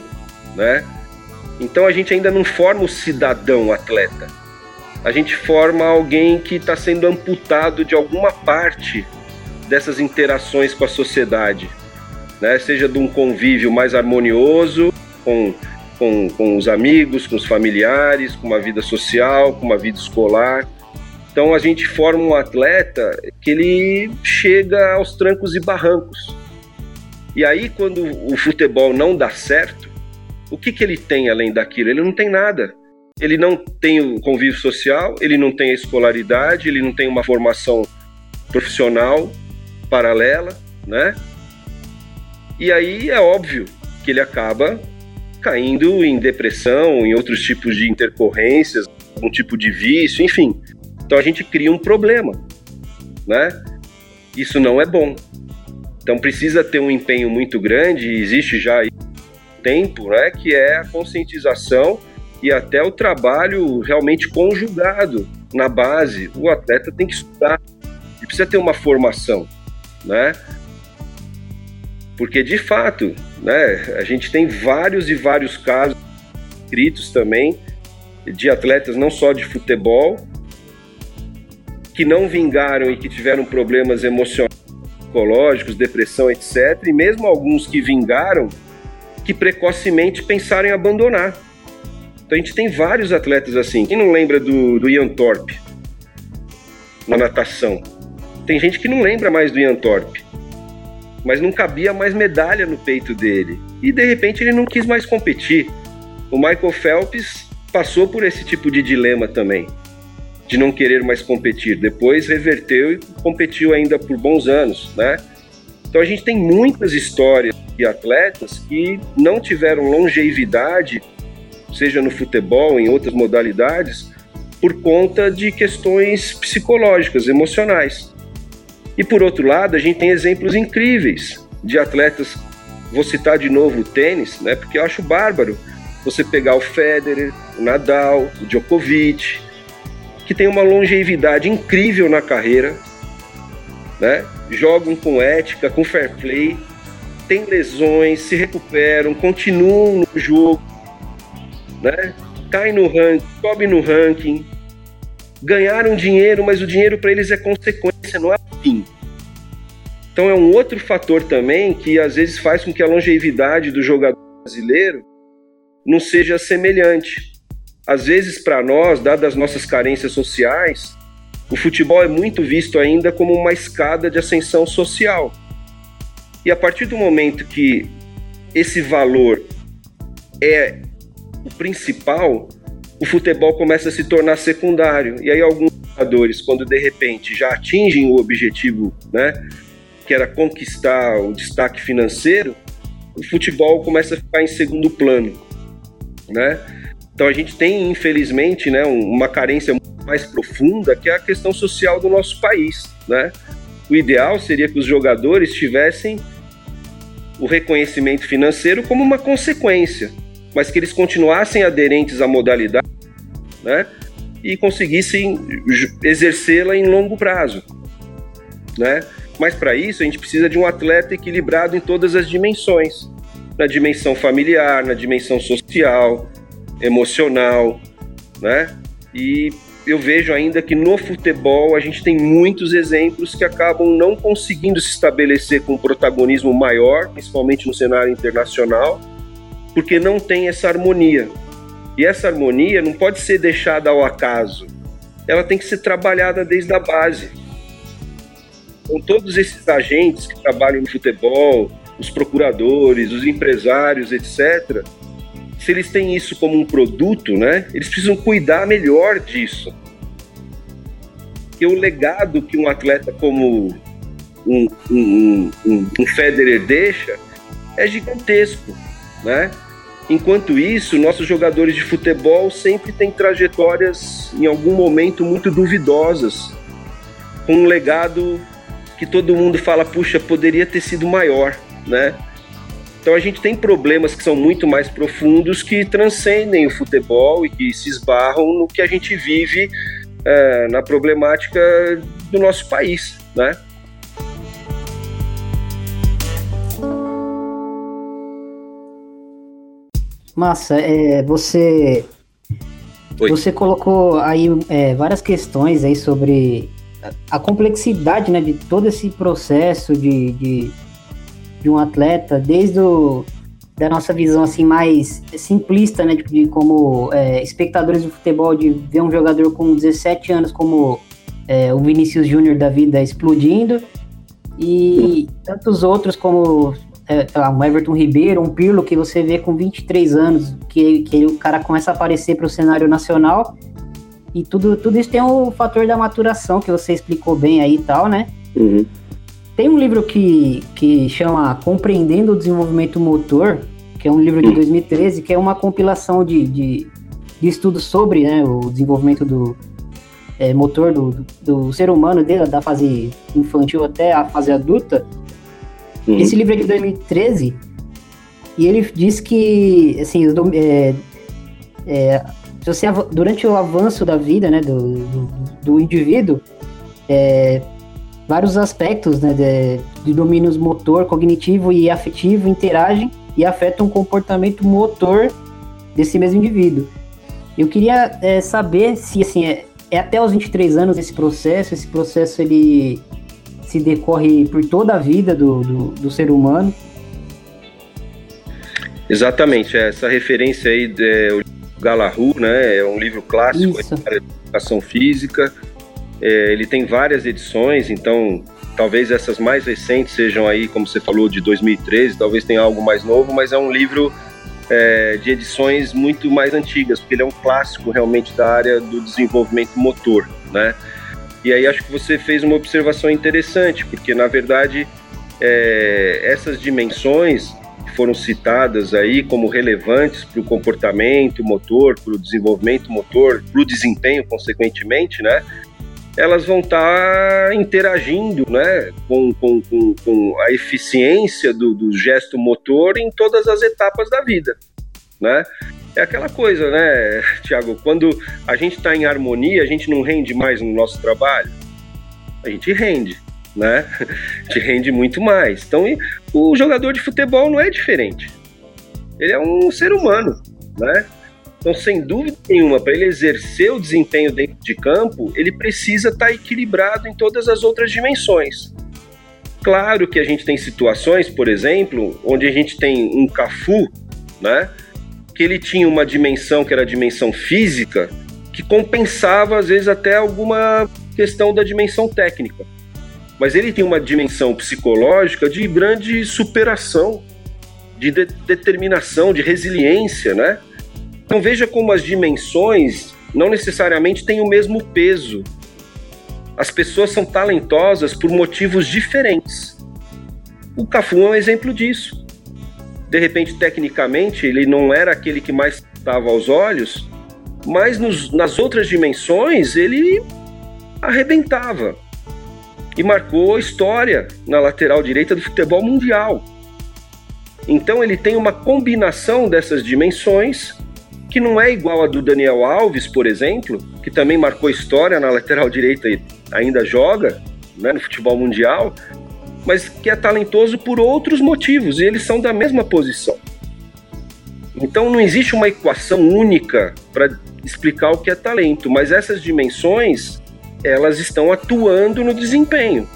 Speaker 4: né? Então a gente ainda não forma o cidadão atleta. A gente forma alguém que está sendo amputado de alguma parte dessas interações com a sociedade, né? Seja de um convívio mais harmonioso com com, com os amigos, com os familiares, com uma vida social, com uma vida escolar. Então a gente forma um atleta que ele chega aos trancos e barrancos. E aí quando o futebol não dá certo, o que, que ele tem além daquilo? Ele não tem nada. Ele não tem o convívio social, ele não tem a escolaridade, ele não tem uma formação profissional paralela, né? E aí é óbvio que ele acaba caindo em depressão, em outros tipos de intercorrências, um tipo de vício, enfim. Então a gente cria um problema, né? Isso não é bom. Então precisa ter um empenho muito grande, existe já tempo, né, que é a conscientização e até o trabalho realmente conjugado na base. O atleta tem que estudar, e precisa ter uma formação, né? Porque de fato, né, a gente tem vários e vários casos escritos também de atletas não só de futebol que não vingaram e que tiveram problemas emocionais psicológicos, depressão, etc. E mesmo alguns que vingaram, que precocemente pensaram em abandonar. Então a gente tem vários atletas assim. Quem não lembra do, do Ian Thorpe na natação? Tem gente que não lembra mais do Ian Thorpe, mas não cabia mais medalha no peito dele. E de repente ele não quis mais competir. O Michael Phelps passou por esse tipo de dilema também, de não querer mais competir. Depois reverteu e competiu ainda por bons anos, né? Então a gente tem muitas histórias de atletas que não tiveram longevidade, seja no futebol, em outras modalidades, por conta de questões psicológicas, emocionais. E por outro lado, a gente tem exemplos incríveis de atletas. Vou citar de novo o tênis, né? Porque eu acho bárbaro você pegar o Federer, o Nadal, o Djokovic, que tem uma longevidade incrível na carreira, né? Jogam com ética, com fair play, têm lesões, se recuperam, continuam no jogo, né? Cai no ranking, sobe no ranking, ganharam dinheiro, mas o dinheiro para eles é consequência, não é Então é um outro fator também que às vezes faz com que a longevidade do jogador brasileiro não seja semelhante. Às vezes, para nós, dadas as nossas carências sociais, o futebol é muito visto ainda como uma escada de ascensão social. E a partir do momento que esse valor é o principal, o futebol começa a se tornar secundário. E aí alguns jogadores, quando de repente já atingem o objetivo, né, que era conquistar o destaque financeiro, o futebol começa a ficar em segundo plano né? Então a gente tem, infelizmente, né, uma carência mais profunda que é a questão social do nosso país, né? O ideal seria que os jogadores tivessem o reconhecimento financeiro como uma consequência, mas que eles continuassem aderentes à modalidade, né? E conseguissem exercê-la em longo prazo, né? Mas para isso a gente precisa de um atleta equilibrado em todas as dimensões na dimensão familiar, na dimensão social, emocional, né? E eu vejo ainda que no futebol a gente tem muitos exemplos que acabam não conseguindo se estabelecer com um protagonismo maior, principalmente no cenário internacional, porque não tem essa harmonia. E essa harmonia não pode ser deixada ao acaso. Ela tem que ser trabalhada desde a base. Com todos esses agentes que trabalham no futebol, os procuradores, os empresários, etc., se eles têm isso como um produto, né, eles precisam cuidar melhor disso. Porque o legado que um atleta como um, um, um, um Federer deixa é gigantesco, né? Enquanto isso, nossos jogadores de futebol sempre têm trajetórias, em algum momento, muito duvidosas, com um legado que todo mundo fala, puxa, poderia ter sido maior né? Então a gente tem problemas que são muito mais profundos que transcendem o futebol e que se esbarram no que a gente vive é, na problemática do nosso país, né?
Speaker 3: Massa, é, você Oi. você colocou aí é, várias questões aí sobre a complexidade né, de todo esse processo de, de de um atleta, desde o, da nossa visão assim mais simplista, né, de, de como é, espectadores de futebol, de ver um jogador com 17 anos como é, o Vinícius Júnior da vida explodindo, e tantos outros como é, lá, um Everton Ribeiro, um Pirlo, que você vê com 23 anos, que, que o cara começa a aparecer para o cenário nacional, e tudo, tudo isso tem o fator da maturação, que você explicou bem aí e tal, né? Uhum. Tem um livro que, que chama Compreendendo o Desenvolvimento Motor, que é um livro de 2013, que é uma compilação de, de, de estudos sobre né, o desenvolvimento do é, motor do, do, do, ser humano, desde da fase infantil até a fase adulta. Uhum. Esse livro é de 2013 e ele diz que, assim, é, é, você, durante o avanço da vida né, do, do, do indivíduo, é, vários aspectos né, de, de domínios motor, cognitivo e afetivo interagem e afetam o comportamento motor desse mesmo indivíduo. Eu queria é, saber se assim é, é, até os 23 anos esse processo, esse processo ele se decorre por toda a vida do, do, do ser humano.
Speaker 4: Exatamente, essa referência aí é o Galahu, né? É um livro clássico de educação física. É, ele tem várias edições, então talvez essas mais recentes sejam aí, como você falou, de 2013, talvez tenha algo mais novo, mas é um livro é, de edições muito mais antigas, porque ele é um clássico realmente da área do desenvolvimento motor, né? E aí acho que você fez uma observação interessante, porque na verdade é, essas dimensões que foram citadas aí como relevantes para o comportamento motor, para o desenvolvimento motor, para o desempenho, consequentemente, né? elas vão estar tá interagindo né, com, com, com, com a eficiência do, do, gesto motor em todas as etapas da vida. Né? É aquela coisa, né, Tiago? Quando a gente está em harmonia, a gente não rende mais no nosso trabalho? A gente rende, né? A gente rende muito mais. Então, o jogador de futebol não é diferente. Ele é um ser humano, né? Então, sem dúvida nenhuma, para ele exercer o desempenho dentro de campo, ele precisa estar tá equilibrado em todas as outras dimensões. Claro que a gente tem situações, por exemplo, onde a gente tem um Cafu, né, que ele tinha uma dimensão que era a dimensão física, que compensava às vezes até alguma questão da dimensão técnica. Mas ele tem uma dimensão psicológica de grande superação, de, de determinação, de resiliência, né? Então veja como as dimensões não necessariamente têm o mesmo peso. As pessoas são talentosas por motivos diferentes. O Cafu é um exemplo disso. De repente, tecnicamente, ele não era aquele que mais estava aos olhos, mas nos, nas outras dimensões ele arrebentava e marcou história na lateral direita do futebol mundial. Então ele tem uma combinação dessas dimensões que não é igual a do Daniel Alves, por exemplo, que também marcou história na lateral direita e ainda joga né, no futebol mundial, mas que é talentoso por outros motivos, e eles são da mesma posição. Então não existe uma equação única para explicar o que é talento, mas essas dimensões elas estão atuando no desempenho.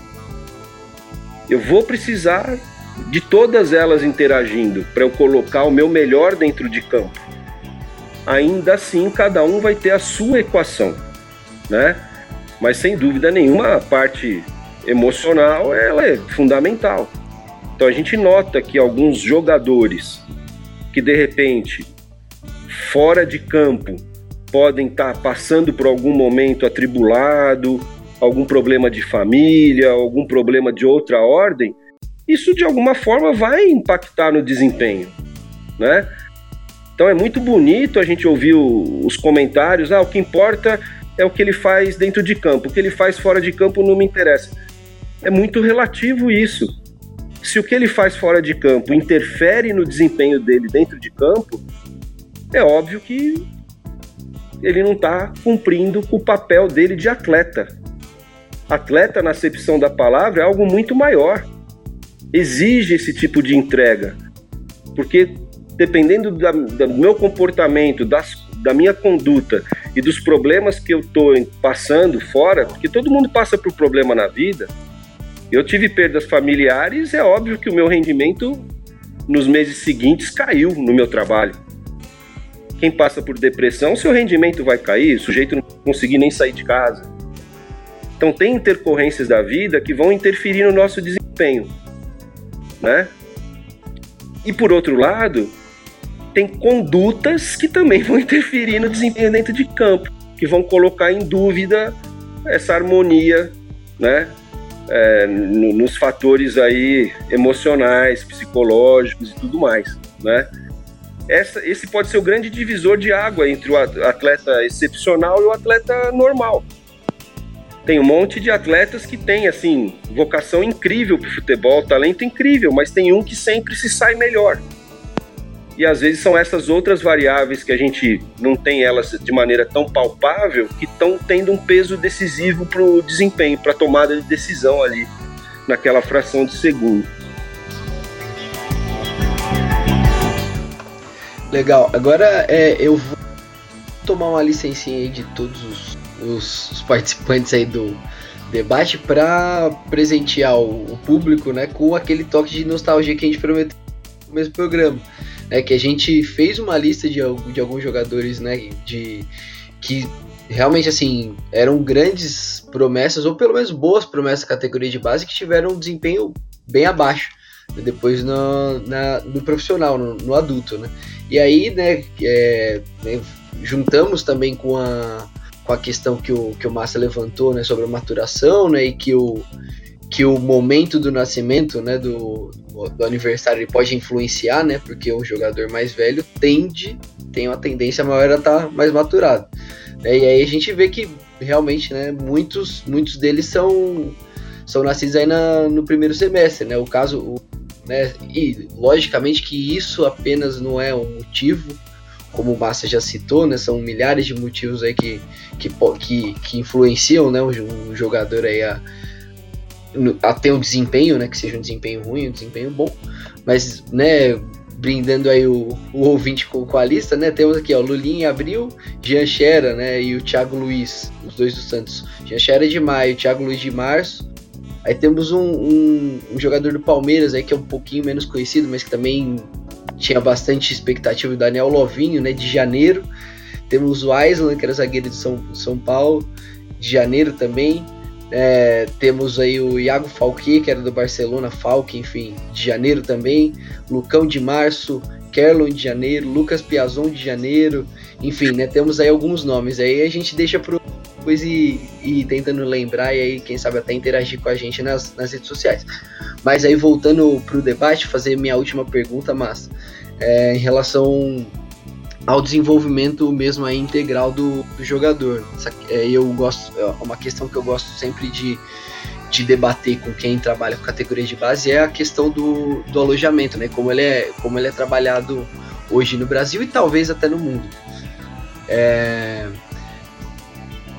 Speaker 4: Eu vou precisar de todas elas interagindo para eu colocar o meu melhor dentro de campo ainda assim cada um vai ter a sua equação, né? Mas sem dúvida nenhuma a parte emocional ela é fundamental. Então a gente nota que alguns jogadores que de repente fora de campo podem estar tá passando por algum momento atribulado, algum problema de família, algum problema de outra ordem, isso de alguma forma vai impactar no desempenho, né? Então é muito bonito a gente ouvir os comentários, ah, o que importa é o que ele faz dentro de campo, o que ele faz fora de campo não me interessa. É muito relativo isso. Se o que ele faz fora de campo interfere no desempenho dele dentro de campo, é óbvio que ele não está cumprindo o papel dele de atleta. Atleta, na acepção da palavra, é algo muito maior. Exige esse tipo de entrega. Porque dependendo da, do meu comportamento, das, da minha conduta e dos problemas que eu estou passando fora, porque todo mundo passa por problema na vida. Eu tive perdas familiares, é óbvio que o meu rendimento nos meses seguintes caiu no meu trabalho. Quem passa por depressão, seu rendimento vai cair, o sujeito não conseguir nem sair de casa. Então tem intercorrências da vida que vão interferir no nosso desempenho, né? E por outro lado, tem condutas que também vão interferir no desempenho dentro de campo, que vão colocar em dúvida essa harmonia, né? É, nos fatores aí emocionais, psicológicos e tudo mais, né? Essa, esse pode ser o grande divisor de água entre o atleta excepcional e o atleta normal. Tem um monte de atletas que tem assim vocação incrível para futebol, talento incrível, mas tem um que sempre se sai melhor e às vezes são essas outras variáveis que a gente não tem elas de maneira tão palpável que estão tendo um peso decisivo para o desempenho, para a tomada de decisão ali naquela fração de segundo.
Speaker 2: Legal. Agora é, eu vou tomar uma licencinha aí de todos os, os, os participantes aí do, debate para presentear o, o, público, né, com aquele toque de nostalgia que a gente prometeu no mesmo programa, né, que a gente fez uma lista de, de alguns jogadores, né, de que realmente assim eram grandes promessas ou pelo menos boas promessas da categoria de base que tiveram um desempenho bem abaixo né, depois no, na, no profissional, no, no, adulto, né? E aí, né, é, né, juntamos também com a com a questão que o, que o Massa levantou né, sobre a maturação né, e que o, que o momento do nascimento né, do, do aniversário pode influenciar, né, porque um jogador mais velho tende, tem uma tendência maior a estar tá mais maturado. Né, e aí a gente vê que realmente né, muitos, muitos deles são, são nascidos aí na, no primeiro semestre. Né, o caso, o, né, e logicamente que isso apenas não é um motivo como o Massa já citou, né, são milhares de motivos aí que, que, que, que influenciam né, um jogador aí a, a ter um desempenho, né, que seja um desempenho ruim, um desempenho bom, mas, né, brindando aí o, o ouvinte com, com, a lista, né, temos aqui, ó, Lulinha em abril, Jean Xera, né, e o Thiago Luiz, os dois do Santos. Jean Xera de maio, Thiago Luiz de março, Aí temos um, um, um, jogador do Palmeiras aí que é um pouquinho menos conhecido, mas que também tinha bastante expectativa, o Daniel Lovinho, né, de janeiro. Temos o Aislan, que era zagueiro de São, São Paulo, de janeiro também. É, temos aí o Iago Falque, que era do Barcelona, Falque, enfim, de janeiro também. Lucão de março, Kerlon de janeiro, Lucas Piazon de janeiro. Enfim, né, temos aí alguns nomes. Aí a gente deixa pro depois e, e tentando lembrar e aí, quem sabe, até interagir com a gente nas, nas redes sociais. Mas aí, voltando pro debate, fazer minha última pergunta, mas é, em relação ao desenvolvimento mesmo aí integral do, do jogador. É, eu gosto, é uma questão que eu gosto sempre de, de debater com quem trabalha com categoria de base é a questão do, do alojamento, né? Como ele é, como ele é trabalhado hoje no Brasil e talvez até no mundo. É,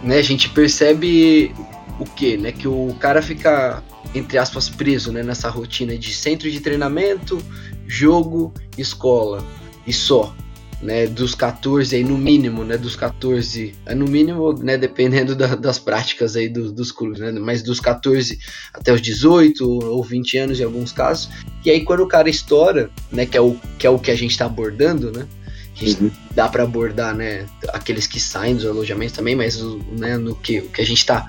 Speaker 2: né, a gente percebe o que, né? Que o cara fica entre aspas preso, né, nessa rotina de centro de treinamento, jogo, escola e só, né, dos 14 aí no mínimo, né, dos 14, é no mínimo, né, dependendo da, das práticas aí do, dos clubes, né, mas dos 14 até os 18 ou 20 anos em alguns casos. E aí quando o cara estoura, né, que é o que é o que a gente está abordando, né, Uhum. Dá para abordar, né, aqueles que saem dos alojamentos também, mas né, no que, o que a gente está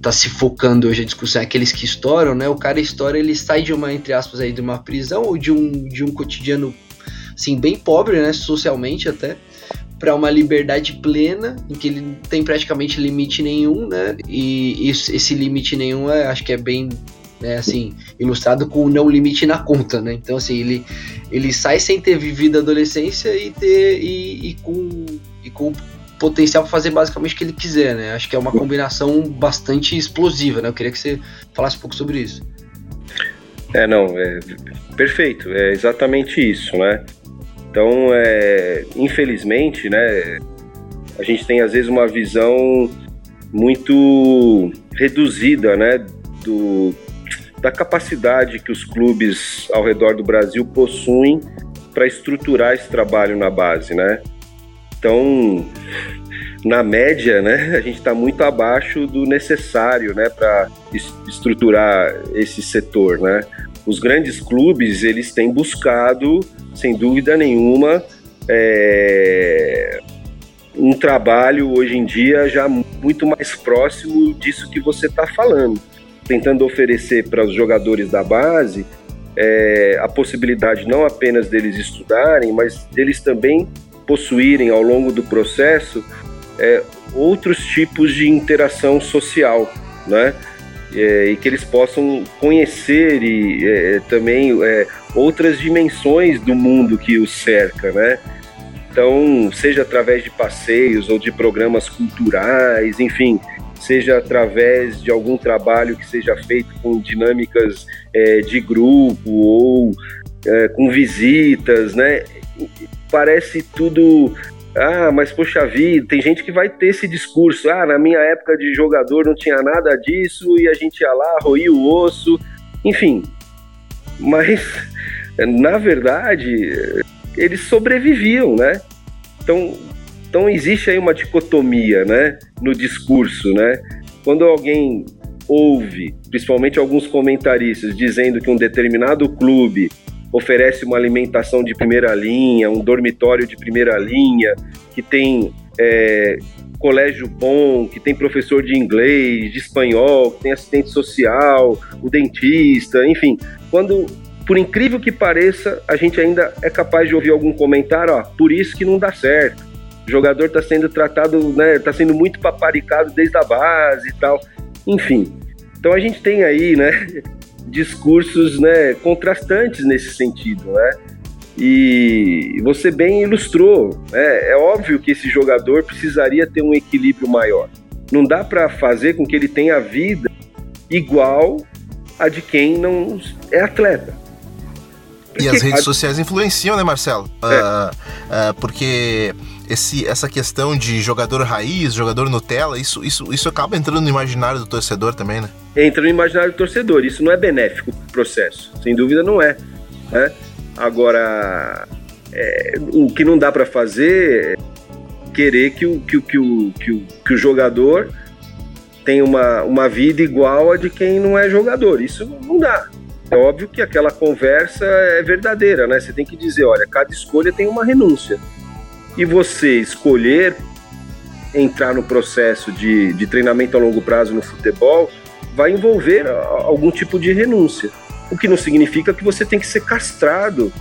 Speaker 2: tá se focando hoje a discussão é aqueles que estouram, né? O cara estoura, ele sai de uma entre aspas aí de uma prisão ou de um de um cotidiano assim bem pobre, né, socialmente até, para uma liberdade plena em que ele não tem praticamente limite nenhum, né? E isso, esse limite nenhum é, acho que é bem né, assim, ilustrado com o não limite na conta, né? Então, assim, ele, ele sai sem ter vivido a adolescência e ter e, e com e com potencial para fazer basicamente o que ele quiser, né? Acho que é uma combinação bastante explosiva, né? Eu queria que você falasse um pouco sobre isso.
Speaker 4: É, não, é perfeito, é exatamente isso, né? Então, é, infelizmente, né, a gente tem às vezes uma visão muito reduzida, né, do da capacidade que os clubes ao redor do Brasil possuem para estruturar esse trabalho na base, né? Então, na média, né, a gente está muito abaixo do necessário, né, para estruturar esse setor, né? Os grandes clubes eles têm buscado, sem dúvida nenhuma, é, um trabalho hoje em dia já muito mais próximo disso que você está falando tentando oferecer para os jogadores da base é, a possibilidade não apenas deles estudarem, mas deles também possuírem ao longo do processo é, outros tipos de interação social, né? É, e que eles possam conhecer e é, também é, outras dimensões do mundo que os cerca, né? Então, seja através de passeios ou de programas culturais, enfim, seja através de algum trabalho que seja feito com dinâmicas é, de grupo ou é, com visitas, né? Parece tudo. Ah, mas poxa vida, tem gente que vai ter esse discurso. Ah, na minha época de jogador não tinha nada disso e a gente ia lá, roía o osso, enfim. Mas, na verdade, eles sobreviviam, né? Então, então existe aí uma dicotomia, né, no discurso, né? Quando alguém ouve, principalmente alguns comentaristas, dizendo que um determinado clube oferece uma alimentação de primeira linha, um dormitório de primeira linha, que tem é, colégio bom, que tem professor de inglês, de espanhol, que tem assistente social, o dentista, enfim. Quando, por incrível que pareça, a gente ainda é capaz de ouvir algum comentário, ó, por isso que não dá certo. O jogador está sendo tratado, né, está sendo muito paparicado desde a base e tal. Enfim. Então a gente tem aí, né, discursos, né, contrastantes nesse sentido, né? E você bem ilustrou, né? é óbvio que esse jogador precisaria ter um equilíbrio maior. Não dá para fazer com que ele tenha vida igual a de quem não é atleta.
Speaker 1: Porque e as redes a... sociais influenciam, né, Marcelo? É. Uh, uh, porque esse, essa questão de jogador raiz, jogador Nutella, isso, isso, isso acaba entrando no imaginário do torcedor também, né?
Speaker 4: Entra no imaginário do torcedor. Isso não é benéfico pro processo. Sem dúvida não é. Né? Agora, é, o que não dá para fazer é querer que o, que, que, o, que, o, que o jogador tenha uma, uma vida igual a de quem não é jogador. Isso não dá. É óbvio que aquela conversa é verdadeira, né? Você tem que dizer, olha, cada escolha tem uma renúncia. E você escolher entrar no processo de, de treinamento a longo prazo no futebol vai envolver algum tipo de renúncia o que não significa que você tem que ser castrado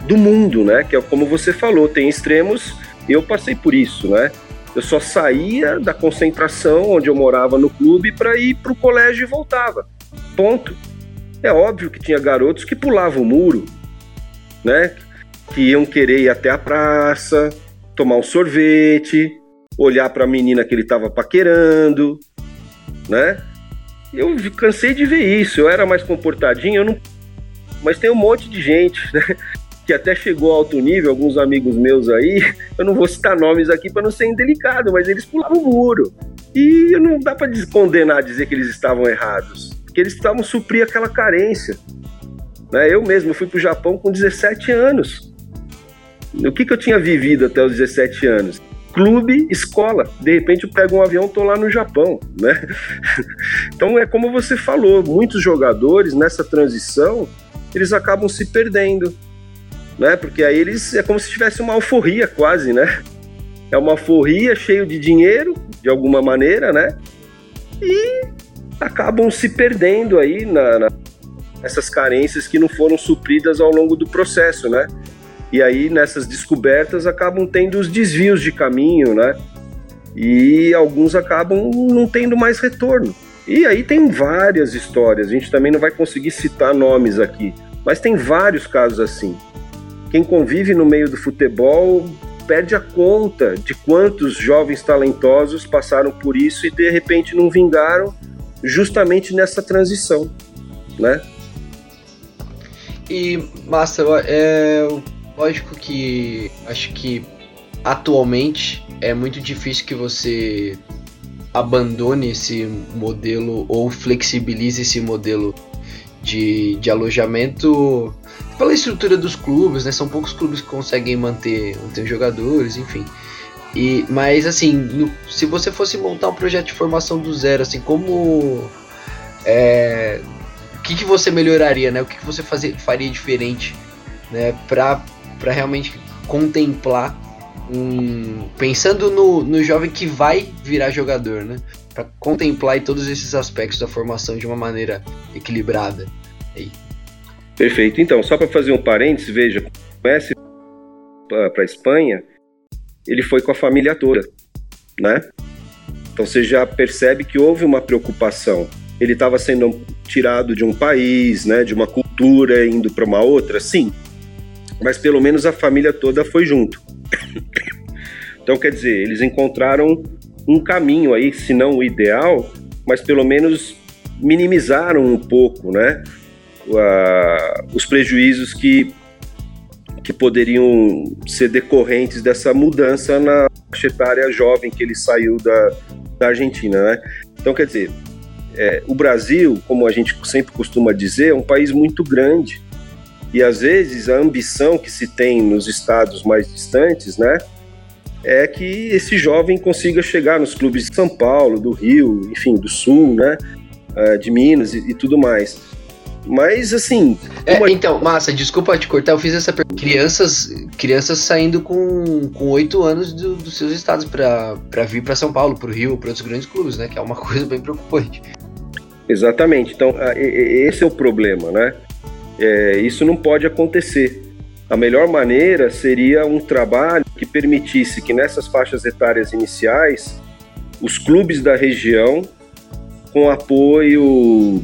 Speaker 4: do mundo, né? Que é como você falou, tem extremos, eu passei por isso, né? Eu só saía da concentração onde eu morava no clube para ir para o colégio e voltava. Ponto. É óbvio que tinha garotos que pulavam o muro, né? Que iam querer ir até a praça, tomar um sorvete, olhar para a menina que ele estava paquerando, né? Eu cansei de ver isso. Eu era mais comportadinho, eu não. Mas tem um monte de gente, né? Que até chegou a alto nível, alguns amigos meus aí, eu não vou citar nomes aqui para não ser indelicado, mas eles pulavam o muro. E não dá para condenar, dizer que eles estavam errados, porque eles estavam suprir aquela carência. Né? Eu mesmo fui para o Japão com 17 anos. O que, que eu tinha vivido até os 17 anos? clube, escola. De repente eu pego um avião, tô lá no Japão, né? Então é como você falou, muitos jogadores nessa transição, eles acabam se perdendo, né? Porque aí eles é como se tivesse uma alforria quase, né? É uma alforria cheio de dinheiro, de alguma maneira, né? E acabam se perdendo aí na, na essas carências que não foram supridas ao longo do processo, né? E aí nessas descobertas acabam tendo os desvios de caminho, né? E alguns acabam não tendo mais retorno. E aí tem várias histórias, a gente também não vai conseguir citar nomes aqui, mas tem vários casos assim. Quem convive no meio do futebol perde a conta de quantos jovens talentosos passaram por isso e de repente não vingaram justamente nessa transição, né?
Speaker 2: E, Massa, é, Lógico que acho que atualmente é muito difícil que você abandone esse modelo ou flexibilize esse modelo de, de alojamento pela estrutura dos clubes, né? São poucos clubes que conseguem manter, manter jogadores, enfim. E, mas assim, no, se você fosse montar um projeto de formação do zero, assim, como é, o que, que você melhoraria, né? O que, que você fazer, faria diferente, né? Para para realmente contemplar um pensando no, no jovem que vai virar jogador, né? Para contemplar todos esses aspectos da formação de uma maneira equilibrada. Aí.
Speaker 4: Perfeito. Então, só para fazer um parênteses, veja, conhece para Espanha, ele foi com a família toda, né? Então você já percebe que houve uma preocupação. Ele estava sendo tirado de um país, né, de uma cultura, indo para uma outra, sim mas pelo menos a família toda foi junto. Então, quer dizer, eles encontraram um caminho aí, se não o ideal, mas pelo menos minimizaram um pouco, né, os prejuízos que, que poderiam ser decorrentes dessa mudança na faixa etária jovem que ele saiu da, da Argentina, né? Então, quer dizer, é, o Brasil, como a gente sempre costuma dizer, é um país muito grande e às vezes a ambição que se tem nos estados mais distantes, né, é que esse jovem consiga chegar nos clubes de São Paulo, do Rio, enfim, do Sul, né, uh, de Minas e, e, tudo mais. Mas assim.
Speaker 2: É, uma... Então, massa, desculpa te cortar, eu fiz essa pergunta. Crianças, crianças saindo com, com 8 anos do, dos seus estados para vir para São Paulo, para o Rio, para outros grandes clubes, né? Que é uma coisa bem preocupante.
Speaker 4: Exatamente. Então, esse é o problema, né? É, isso não pode acontecer. A melhor maneira seria um trabalho que permitisse que nessas faixas etárias iniciais os clubes da região, com apoio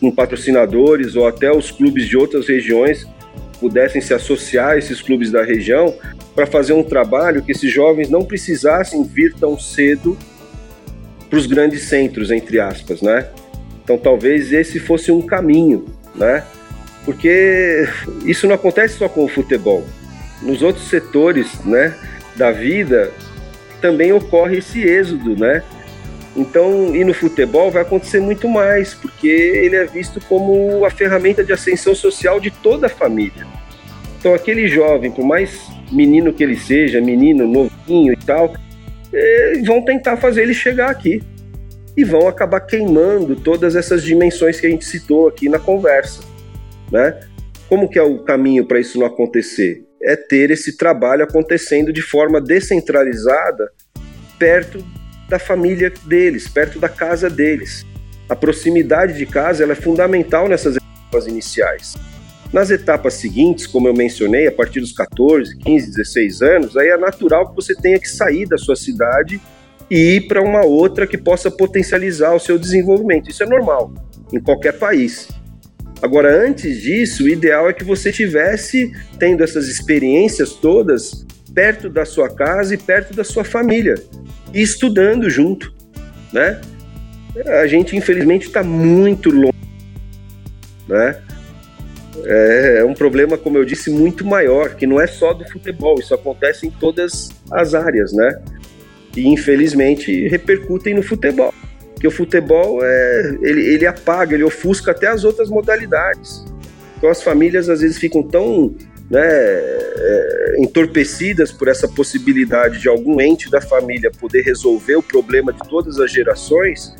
Speaker 4: com patrocinadores ou até os clubes de outras regiões, pudessem se associar a esses clubes da região para fazer um trabalho que esses jovens não precisassem vir tão cedo para os grandes centros, entre aspas, né? Então talvez esse fosse um caminho, né? Porque isso não acontece só com o futebol. Nos outros setores, né, da vida também ocorre esse êxodo, né? Então, e no futebol vai acontecer muito mais, porque ele é visto como a ferramenta de ascensão social de toda a família. Então, aquele jovem, por mais menino que ele seja, menino novinho e tal, eh, vão tentar fazer ele chegar aqui e vão acabar queimando todas essas dimensões que a gente citou aqui na conversa, né? Como que é o caminho para isso não acontecer? É ter esse trabalho acontecendo de forma descentralizada, perto da família deles, perto da casa deles. A proximidade de casa é fundamental nessas etapas iniciais. Nas etapas seguintes, como eu mencionei, a partir dos 14, 15, 16 anos, aí é natural que você tenha que sair da sua cidade e ir para uma outra que possa potencializar o seu desenvolvimento. Isso é normal em qualquer país. Agora, antes disso, o ideal é que você tivesse tendo essas experiências todas perto da sua casa e perto da sua família e estudando junto, né? A gente infelizmente está muito longe, né? É, é um problema, como eu disse, muito maior, que não é só do futebol, isso acontece em todas as áreas, né? e infelizmente repercutem no futebol. Porque o futebol é, ele, ele apaga, ele ofusca até as outras modalidades. Então as famílias às vezes ficam tão né, é, entorpecidas por essa possibilidade de algum ente da família poder resolver o problema de todas as gerações,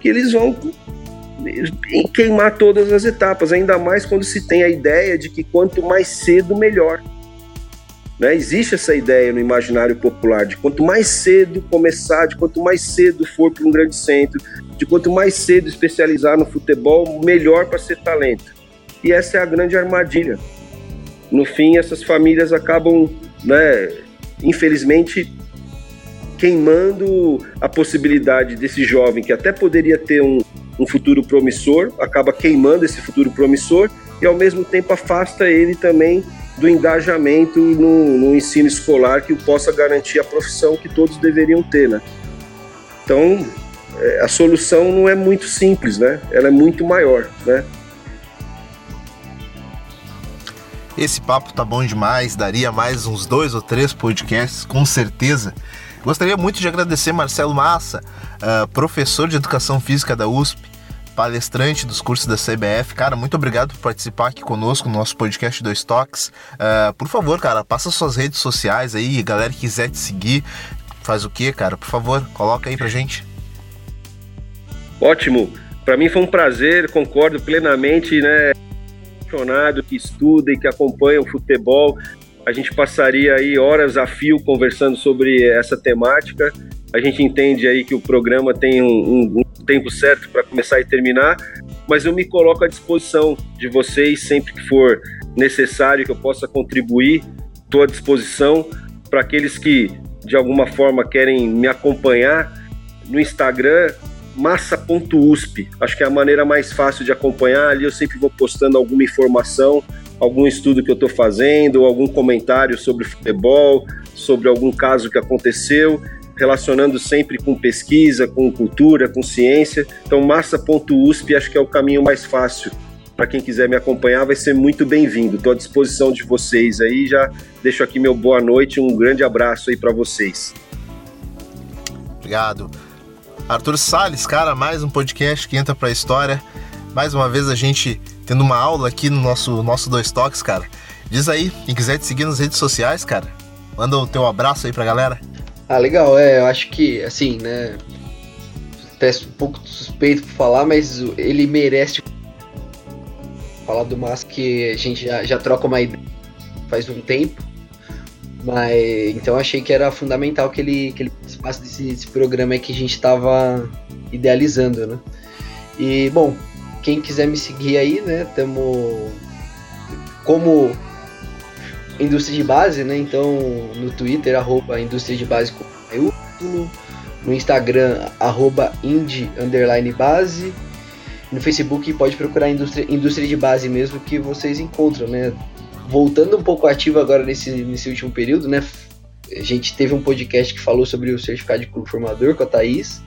Speaker 4: que eles vão queimar todas as etapas, ainda mais quando se tem a ideia de que quanto mais cedo, melhor. Né? Existe essa ideia no imaginário popular de quanto mais cedo começar, de quanto mais cedo for para um grande centro, de quanto mais cedo especializar no futebol, melhor para ser talento. E essa é a grande armadilha. No fim, essas famílias acabam, né, infelizmente, queimando a possibilidade desse jovem que até poderia ter um, um futuro promissor, acaba queimando esse futuro promissor e ao mesmo tempo afasta ele também do engajamento no, no, ensino escolar que possa garantir a profissão que todos deveriam ter, né? Então, é, a solução não é muito simples, né? Ela é muito maior, né?
Speaker 1: Esse papo tá bom demais, daria mais uns dois ou três podcasts, com certeza. Gostaria muito de agradecer Marcelo Massa, uh, professor de Educação Física da USP, palestrante dos cursos da CBF. Cara, muito obrigado por participar aqui conosco no nosso podcast Dois Toques. Uh, por favor, cara, passa suas redes sociais aí, galera que quiser te seguir, faz o que, cara? Por favor, coloca aí pra gente.
Speaker 4: Ótimo. Para mim foi um prazer, concordo plenamente, né? Apaixonado que estuda e que acompanha o futebol. A gente passaria aí horas a fio conversando sobre essa temática. A gente entende aí que o programa tem um, um, um tempo certo para começar e terminar, mas eu me coloco à disposição de vocês sempre que for necessário que eu possa contribuir. Estou à disposição para aqueles que de alguma forma querem me acompanhar no Instagram massa.usp. Acho que é a maneira mais fácil de acompanhar. Ali eu sempre vou postando alguma informação, algum estudo que eu estou fazendo, algum comentário sobre futebol, sobre algum caso que aconteceu relacionando sempre com pesquisa, com cultura, com ciência. Então, massa.usp acho que é o caminho mais fácil. Para quem quiser me acompanhar, vai ser muito bem-vindo. Estou à disposição de vocês aí. Já deixo aqui meu boa noite, um grande abraço aí para vocês.
Speaker 1: Obrigado. Arthur Sales, cara, mais um podcast que entra para a história. Mais uma vez a gente tendo uma aula aqui no nosso, nosso Dois Toques, cara. Diz aí, quem quiser te seguir nas redes sociais, cara, manda o teu abraço aí pra galera.
Speaker 2: Ah, legal, é, eu acho que, assim, né, peço um pouco suspeito por falar, mas ele merece falar do Mas que a gente já, já troca uma ideia faz um tempo. Mas então achei que era fundamental que ele, que ele participasse desse, desse programa que a gente estava idealizando, né? E bom, quem quiser me seguir aí, né? Tamo como indústria de base, né? Então no Twitter arroba indústria de base com maiúsculo, no Instagram arroba indie underline base, no Facebook pode procurar indústria, indústria de base mesmo que vocês encontram, né? voltando um pouco ativo agora nesse, nesse último período, né? A gente teve um podcast que falou sobre o certificado de clube formador com a Thaís.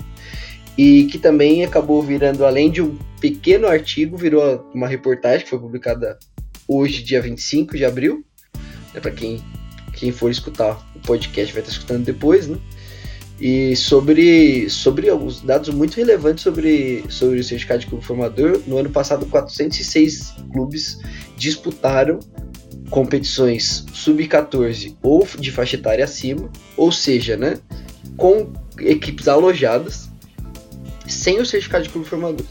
Speaker 2: E que também acabou virando, além de um pequeno artigo, virou uma reportagem que foi publicada hoje, dia 25 de abril. Né, Para quem, quem for escutar o podcast vai estar escutando depois, né? E sobre, sobre alguns dados muito relevantes sobre, sobre o certificado de clube formador. No ano passado, 406 clubes disputaram competições sub-14 ou de faixa etária acima, ou seja, né, com equipes alojadas, sem o certificado de clube formador.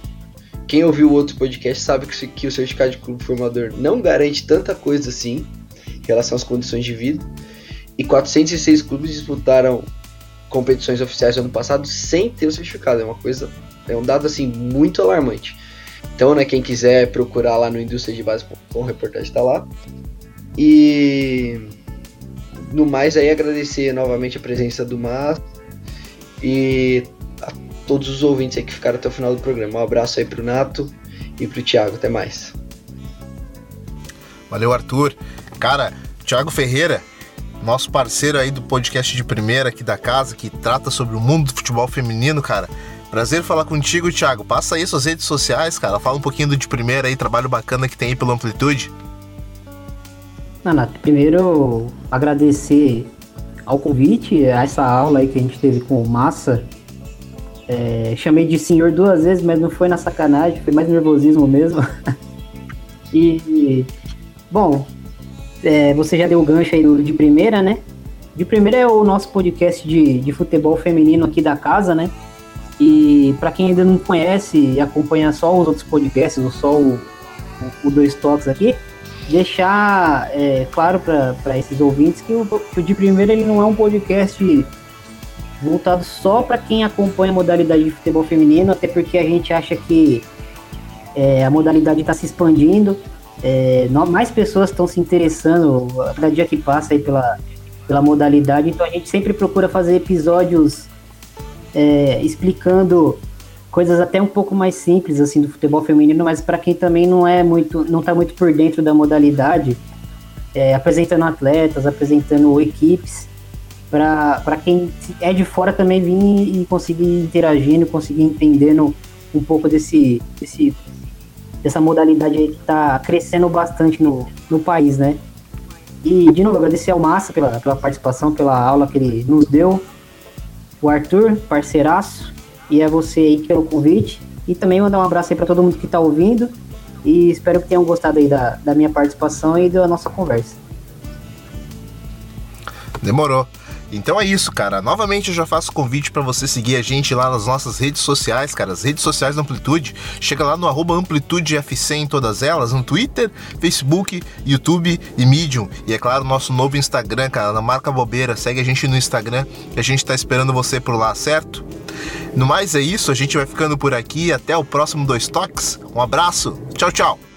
Speaker 2: Quem ouviu o outro podcast sabe que, que o certificado de clube formador não garante tanta coisa assim em relação às condições de vida. E 406 clubes disputaram competições oficiais no ano passado sem ter o certificado. É uma coisa, é um dado assim muito alarmante. Então, né, quem quiser procurar lá no industriadebase.com, o reportagem está lá. E no mais aí agradecer novamente a presença do Márcio e a todos os ouvintes aí que ficaram até o final do programa. Um abraço aí pro Nato e pro Thiago. Até mais.
Speaker 1: Valeu, Arthur. Cara, Thiago Ferreira, nosso parceiro aí do podcast de primeira aqui da casa, que trata sobre o mundo do futebol feminino, cara. Prazer falar contigo, Thiago. Passa aí suas redes sociais, cara. Fala um pouquinho do de primeira aí, trabalho bacana que tem aí pela Amplitude.
Speaker 3: Nato, primeiro agradecer ao convite, a essa aula aí que a gente teve com o Massa. É, chamei de senhor duas vezes, mas não foi na sacanagem, foi mais nervosismo mesmo. e, bom, é, você já deu o gancho aí de primeira, né? De primeira é o nosso podcast de, de futebol feminino aqui da casa, né? E para quem ainda não conhece e acompanha só os outros podcasts, ou só o, o, o Dois Toques aqui, deixar é, claro para esses ouvintes que o, que o De Primeira ele não é um podcast voltado só para quem acompanha a modalidade de futebol feminino, até porque a gente acha que é, a modalidade está se expandindo, é, mais pessoas estão se interessando a cada dia que passa aí pela, pela modalidade, então a gente sempre procura fazer episódios é, explicando coisas até um pouco mais simples assim do futebol feminino, mas para quem também não é muito, não está muito por dentro da modalidade, é, apresentando atletas, apresentando equipes, para quem é de fora também vir e conseguir interagindo, conseguir entendendo um pouco desse, desse dessa modalidade aí que está crescendo bastante no, no país, né? E de novo agradecer ao Massa pela, pela participação, pela aula que ele nos deu, o Arthur, parceiraço, e é você aí pelo convite. E também mandar um abraço aí para todo mundo que está ouvindo. E espero que tenham gostado aí da, da minha participação e da nossa conversa.
Speaker 1: Demorou. Então é isso, cara. Novamente eu já faço convite para você seguir a gente lá nas nossas redes sociais, cara. As redes sociais da Amplitude. Chega lá no arroba AmplitudeFC em todas elas, no Twitter, Facebook, YouTube e Medium. E é claro, nosso novo Instagram, cara, na marca bobeira. Segue a gente no Instagram, que a gente tá esperando você por lá, certo? No mais é isso, a gente vai ficando por aqui. Até o próximo Dois Toques. Um abraço. Tchau, tchau.